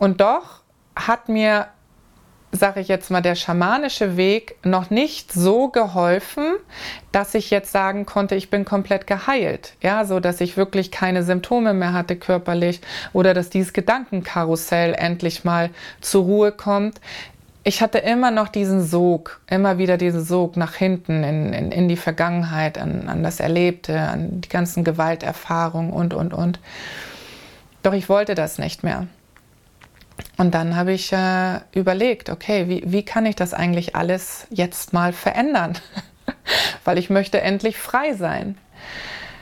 Und doch hat mir, sage ich jetzt mal, der schamanische Weg noch nicht so geholfen, dass ich jetzt sagen konnte, ich bin komplett geheilt. Ja, so dass ich wirklich keine Symptome mehr hatte körperlich oder dass dieses Gedankenkarussell endlich mal zur Ruhe kommt. Ich hatte immer noch diesen Sog, immer wieder diesen Sog nach hinten in, in, in die Vergangenheit, an, an das Erlebte, an die ganzen Gewalterfahrungen und, und, und. Doch ich wollte das nicht mehr. Und dann habe ich äh, überlegt, okay, wie, wie kann ich das eigentlich alles jetzt mal verändern? Weil ich möchte endlich frei sein.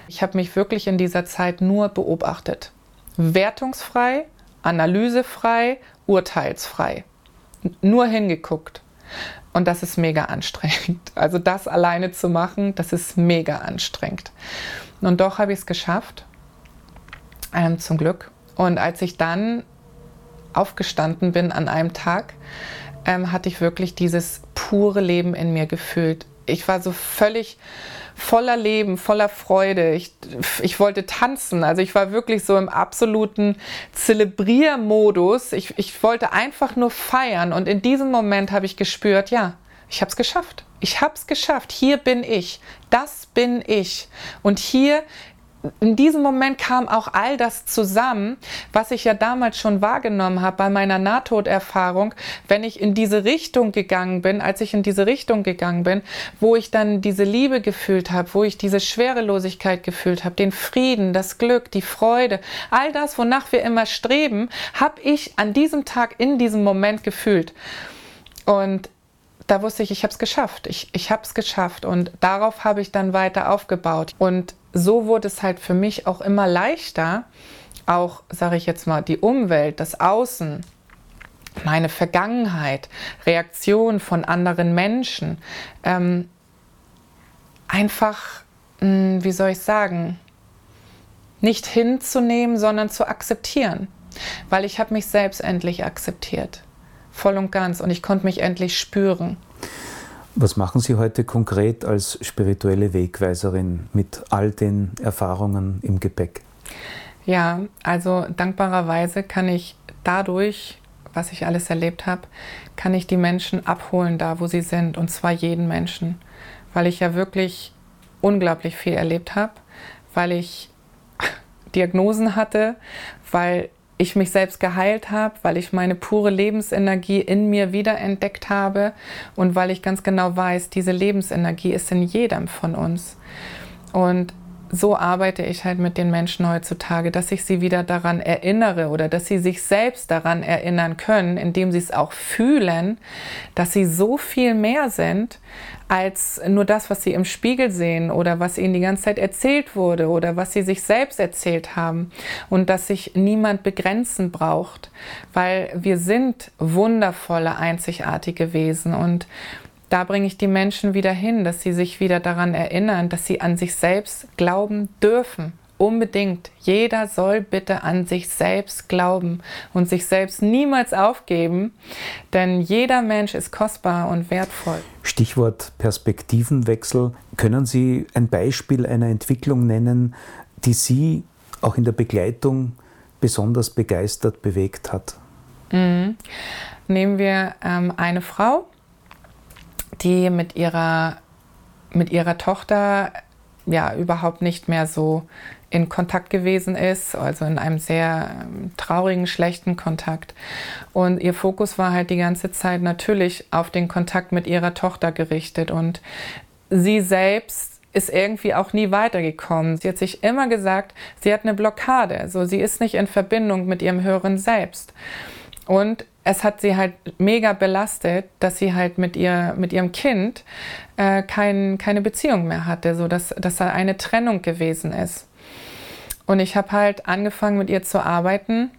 Ich habe mich wirklich in dieser Zeit nur beobachtet. Wertungsfrei, analysefrei, urteilsfrei. Nur hingeguckt. Und das ist mega anstrengend. Also das alleine zu machen, das ist mega anstrengend. Und doch habe ich es geschafft, ähm, zum Glück. Und als ich dann aufgestanden bin an einem Tag, ähm, hatte ich wirklich dieses pure Leben in mir gefühlt. Ich war so völlig voller Leben, voller Freude. Ich, ich wollte tanzen. Also ich war wirklich so im absoluten Zelebriermodus. Ich, ich wollte einfach nur feiern. Und in diesem Moment habe ich gespürt, ja, ich habe es geschafft. Ich habe es geschafft. Hier bin ich. Das bin ich. Und hier in diesem Moment kam auch all das zusammen, was ich ja damals schon wahrgenommen habe bei meiner Nahtoderfahrung, wenn ich in diese Richtung gegangen bin, als ich in diese Richtung gegangen bin, wo ich dann diese Liebe gefühlt habe, wo ich diese Schwerelosigkeit gefühlt habe, den Frieden, das Glück, die Freude, all das, wonach wir immer streben, habe ich an diesem Tag in diesem Moment gefühlt. Und da wusste ich, ich habe es geschafft. Ich, ich habe es geschafft. Und darauf habe ich dann weiter aufgebaut. Und so wurde es halt für mich auch immer leichter, auch, sage ich jetzt mal, die Umwelt, das Außen, meine Vergangenheit, Reaktionen von anderen Menschen, ähm, einfach, mh, hm, wie soll ich sagen, nicht hinzunehmen, sondern zu akzeptieren. Weil ich habe mich selbst endlich akzeptiert. Voll und ganz. Und ich konnte mich endlich spüren. Was machen Sie heute konkret als spirituelle Wegweiserin mit all den Erfahrungen im Gepäck? Ja, also dankbarerweise kann ich dadurch, was ich alles erlebt habe, kann ich die Menschen abholen da, wo sie sind, und zwar jeden Menschen, weil ich ja wirklich unglaublich viel erlebt habe, weil ich Diagnosen hatte, weil ich mich selbst geheilt habe, weil ich meine pure Lebensenergie in mir wiederentdeckt habe und weil ich ganz genau weiß, diese Lebensenergie ist in jedem von uns. Und so arbeite ich halt mit den Menschen heutzutage, dass ich sie wieder daran erinnere oder dass sie sich selbst daran erinnern können, indem sie es auch fühlen, dass sie so viel mehr sind als nur das, was sie im Spiegel sehen oder was ihnen die ganze Zeit erzählt wurde oder was sie sich selbst erzählt haben und dass sich niemand begrenzen braucht, weil wir sind wundervolle, einzigartige Wesen und da bringe ich die Menschen wieder hin, dass sie sich wieder daran erinnern, dass sie an sich selbst glauben dürfen. Unbedingt. Jeder soll bitte an sich selbst glauben und sich selbst niemals aufgeben, denn jeder Mensch ist kostbar und wertvoll. Stichwort Perspektivenwechsel. Können Sie ein Beispiel einer Entwicklung nennen, die Sie auch in der Begleitung besonders begeistert bewegt hat? Mhm. Nehmen wir ähm, eine Frau, die mit ihrer, mit ihrer Tochter ja überhaupt nicht mehr so in Kontakt gewesen ist, also in einem sehr ähm, traurigen, schlechten Kontakt. Und ihr Fokus war halt die ganze Zeit natürlich auf den Kontakt mit ihrer Tochter gerichtet. Und sie selbst ist irgendwie auch nie weitergekommen. Sie hat sich immer gesagt, sie hat eine Blockade, so sie ist nicht in Verbindung mit ihrem höheren Selbst. Und es hat sie halt mega belastet, dass sie halt mit, ihr, mit ihrem Kind äh, kein, keine Beziehung mehr hatte, so dass, dass da eine Trennung gewesen ist. Und ich habe halt angefangen mit ihr zu arbeiten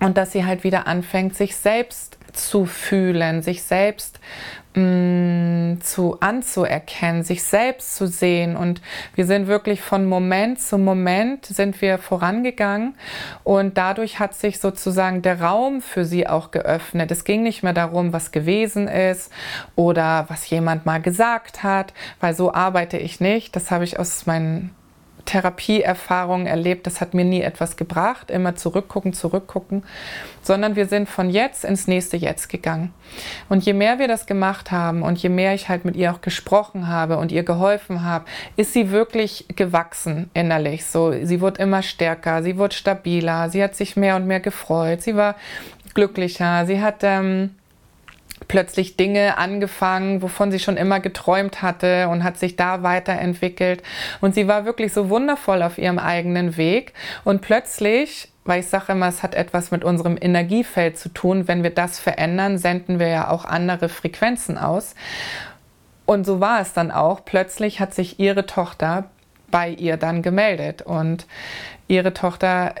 und dass sie halt wieder anfängt, sich selbst zu fühlen, sich selbst mm, zu anzuerkennen, sich selbst zu sehen. Und wir sind wirklich von Moment zu Moment sind wir vorangegangen und dadurch hat sich sozusagen der Raum für sie auch geöffnet. Es ging nicht mehr darum, was gewesen ist oder was jemand mal gesagt hat, weil so arbeite ich nicht. Das habe ich aus meinen Therapieerfahrungen erlebt, das hat mir nie etwas gebracht, immer zurückgucken, zurückgucken, sondern wir sind von jetzt ins nächste Jetzt gegangen. Und je mehr wir das gemacht haben und je mehr ich halt mit ihr auch gesprochen habe und ihr geholfen habe, ist sie wirklich gewachsen innerlich. So, sie wurde immer stärker, sie wurde stabiler, sie hat sich mehr und mehr gefreut, sie war glücklicher, sie hat ähm, plötzlich Dinge angefangen, wovon sie schon immer geträumt hatte und hat sich da weiterentwickelt. Und sie war wirklich so wundervoll auf ihrem eigenen Weg. Und plötzlich weil ich sage immer, es hat etwas mit unserem Energiefeld zu tun. Wenn wir das verändern, senden wir ja auch andere Frequenzen aus. Und so war es dann auch. Plötzlich hat sich ihre Tochter bei ihr dann gemeldet und ihre Tochter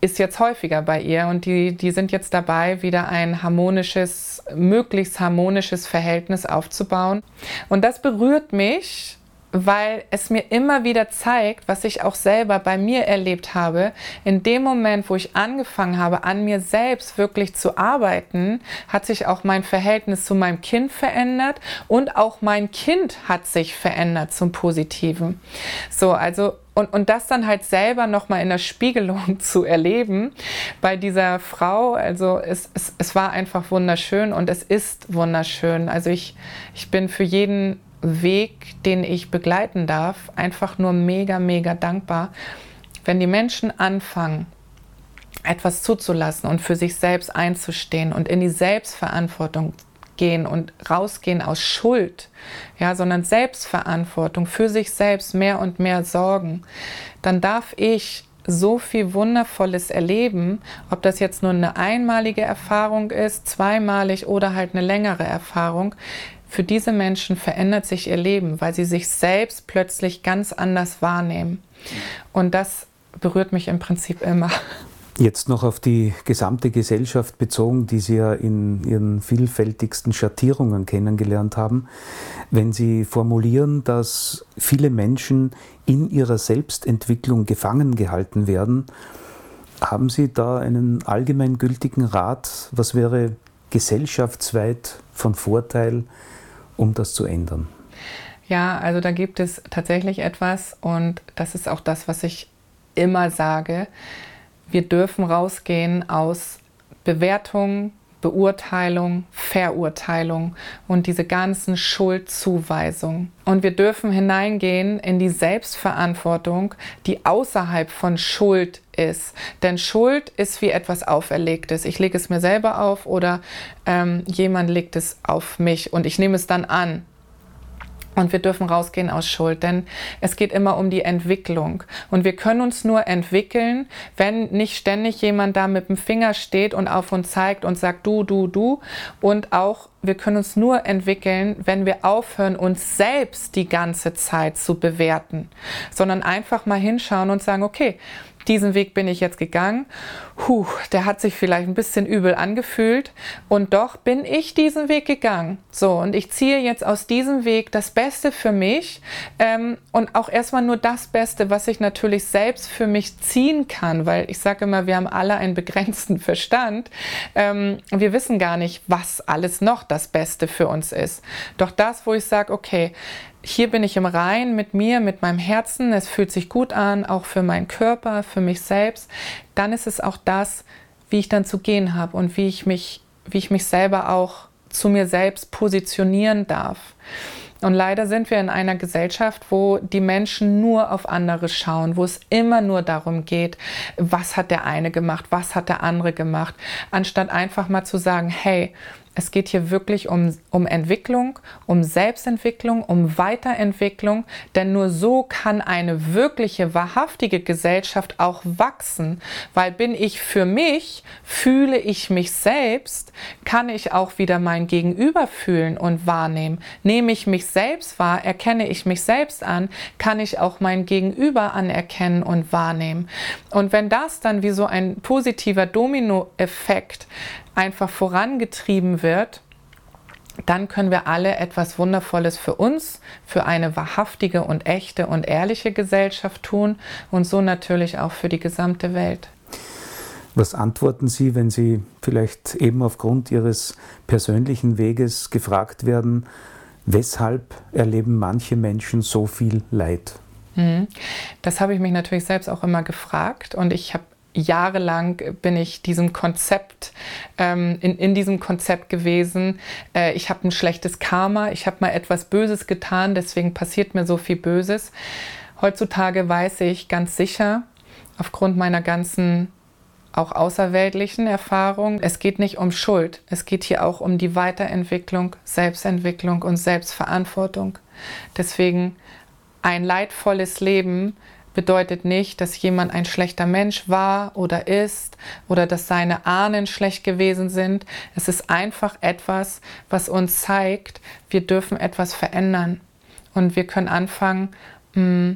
ist jetzt häufiger bei ihr und die, die sind jetzt dabei, wieder ein harmonisches, möglichst harmonisches Verhältnis aufzubauen. Und das berührt mich, weil es mir immer wieder zeigt, was ich auch selber bei mir erlebt habe. In dem Moment, wo ich angefangen habe, an mir selbst wirklich zu arbeiten, hat sich auch mein Verhältnis zu meinem Kind verändert und auch mein Kind hat sich verändert zum Positiven. So, also und, und das dann halt selber nochmal in der Spiegelung zu erleben bei dieser Frau, also es, es, es war einfach wunderschön und es ist wunderschön. Also ich, ich bin für jeden Weg, den ich begleiten darf, einfach nur mega, mega dankbar. Wenn die Menschen anfangen, etwas zuzulassen und für sich selbst einzustehen und in die Selbstverantwortung gehen und rausgehen aus Schuld, ja, sondern Selbstverantwortung für sich selbst mehr und mehr sorgen, dann darf ich so viel Wundervolles erleben, ob das jetzt nur eine einmalige Erfahrung ist, zweimalig oder halt eine längere Erfahrung. Für diese Menschen verändert sich ihr Leben, weil sie sich selbst plötzlich ganz anders wahrnehmen. Und das berührt mich im Prinzip immer. Jetzt noch auf die gesamte Gesellschaft bezogen, die Sie ja in Ihren vielfältigsten Schattierungen kennengelernt haben. Wenn Sie formulieren, dass viele Menschen in ihrer Selbstentwicklung gefangen gehalten werden, haben Sie da einen allgemeingültigen Rat? Was wäre gesellschaftsweit von Vorteil, um das zu ändern? Ja, also da gibt es tatsächlich etwas und das ist auch das, was ich immer sage wir dürfen rausgehen aus Bewertung, Beurteilung, Verurteilung und diese ganzen Schuldzuweisungen. Und wir dürfen hineingehen in die Selbstverantwortung, die außerhalb von Schuld ist. Denn Schuld ist wie etwas Auferlegtes. Ich lege es mir selber auf oder ähm, jemand legt es auf mich und ich nehme es dann an. Und wir dürfen rausgehen aus Schuld, denn es geht immer um die Entwicklung. Und wir können uns nur entwickeln, wenn nicht ständig jemand da mit dem Finger steht und auf uns zeigt und sagt, du, du, du. Und auch, wir können uns nur entwickeln, wenn wir aufhören, uns selbst die ganze Zeit zu bewerten, sondern einfach mal hinschauen und sagen, okay, diesen Weg bin ich jetzt gegangen. Puh, der hat sich vielleicht ein bisschen übel angefühlt und doch bin ich diesen Weg gegangen. So, und ich ziehe jetzt aus diesem Weg das Beste für mich ähm, und auch erstmal nur das Beste, was ich natürlich selbst für mich ziehen kann, weil ich sage immer, wir haben alle einen begrenzten Verstand. Ähm, wir wissen gar nicht, was alles noch das Beste für uns ist. Doch das, wo ich sage, okay, hier bin ich im Rein mit mir, mit meinem Herzen, es fühlt sich gut an, auch für meinen Körper, für mich selbst, dann ist es auch das, wie ich dann zu gehen habe und wie ich mich, wie ich mich selber auch zu mir selbst positionieren darf. Und leider sind wir in einer Gesellschaft, wo die Menschen nur auf andere schauen, wo es immer nur darum geht, was hat der eine gemacht, was hat der andere gemacht, anstatt einfach mal zu sagen, hey, es geht hier wirklich um, um Entwicklung, um Selbstentwicklung, um Weiterentwicklung, denn nur so kann eine wirkliche, wahrhaftige Gesellschaft auch wachsen, weil bin ich für mich, fühle ich mich selbst, kann ich auch wieder mein Gegenüber fühlen und wahrnehmen. Nehme ich mich selbst wahr, erkenne ich mich selbst an, kann ich auch mein Gegenüber anerkennen und wahrnehmen. Und wenn das dann wie so ein positiver Dominoeffekt einfach vorangetrieben wird, dann können wir alle etwas Wundervolles für uns, für eine wahrhaftige und echte und ehrliche Gesellschaft tun und so natürlich auch für die gesamte Welt. Was antworten Sie, wenn Sie vielleicht eben aufgrund Ihres persönlichen Weges gefragt werden, weshalb erleben manche Menschen so viel Leid? Mhm. Das habe ich mich natürlich selbst auch immer gefragt und ich habe jahrelang bin ich diesem Konzept, ähm, in, in diesem Konzept gewesen. Äh, ich habe ein schlechtes Karma, ich habe mal etwas Böses getan, deswegen passiert mir so viel Böses. Heutzutage weiß ich ganz sicher, aufgrund meiner ganzen auch außerweltlichen Erfahrung, es geht nicht um Schuld, es geht hier auch um die Weiterentwicklung, Selbstentwicklung und Selbstverantwortung. Deswegen ein leidvolles Leben bedeutet nicht, dass jemand ein schlechter Mensch war oder ist oder dass seine Ahnen schlecht gewesen sind. Es ist einfach etwas, was uns zeigt, wir dürfen etwas verändern und wir können anfangen, mm,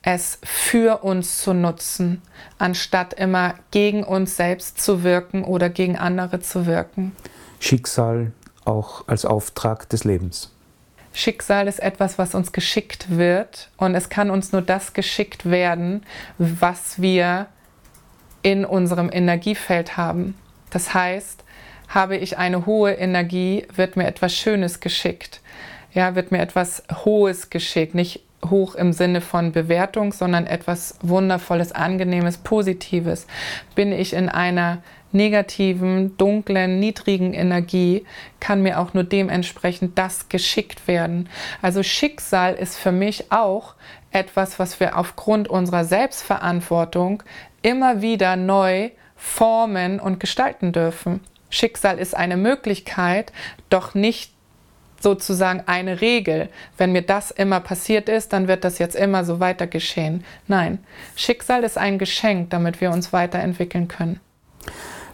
es für uns zu nutzen, anstatt immer gegen uns selbst zu wirken oder gegen andere zu wirken. Schicksal auch als Auftrag des Lebens. Schicksal ist etwas, was uns geschickt wird und es kann uns nur das geschickt werden, was wir in unserem Energiefeld haben. Das heißt, habe ich eine hohe Energie, wird mir etwas Schönes geschickt. Ja, wird mir etwas Hohes geschickt, nicht hoch im Sinne von Bewertung, sondern etwas Wundervolles, Angenehmes, Positives. Bin ich in einer negativen, dunklen, niedrigen Energie kann mir auch nur dementsprechend das geschickt werden. Also Schicksal ist für mich auch etwas, was wir aufgrund unserer Selbstverantwortung immer wieder neu formen und gestalten dürfen. Schicksal ist eine Möglichkeit, doch nicht sozusagen eine Regel. Wenn mir das immer passiert ist, dann wird das jetzt immer so weiter geschehen. Nein, Schicksal ist ein Geschenk, damit wir uns weiterentwickeln können.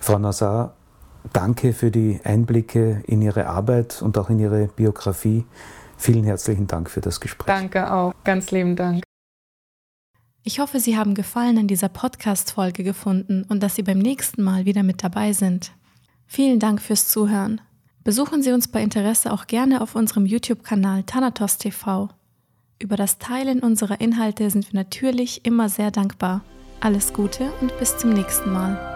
Frau Nassar, danke für die Einblicke in Ihre Arbeit und auch in Ihre Biografie. Vielen herzlichen Dank für das Gespräch. Danke auch, ganz lieben Dank. Ich hoffe, Sie haben Gefallen an dieser Podcast-Folge gefunden und dass Sie beim nächsten Mal wieder mit dabei sind. Vielen Dank fürs Zuhören. Besuchen Sie uns bei Interesse auch gerne auf unserem YouTube-Kanal Thanatos TV. Über das Teilen unserer Inhalte sind wir natürlich immer sehr dankbar. Alles Gute und bis zum nächsten Mal.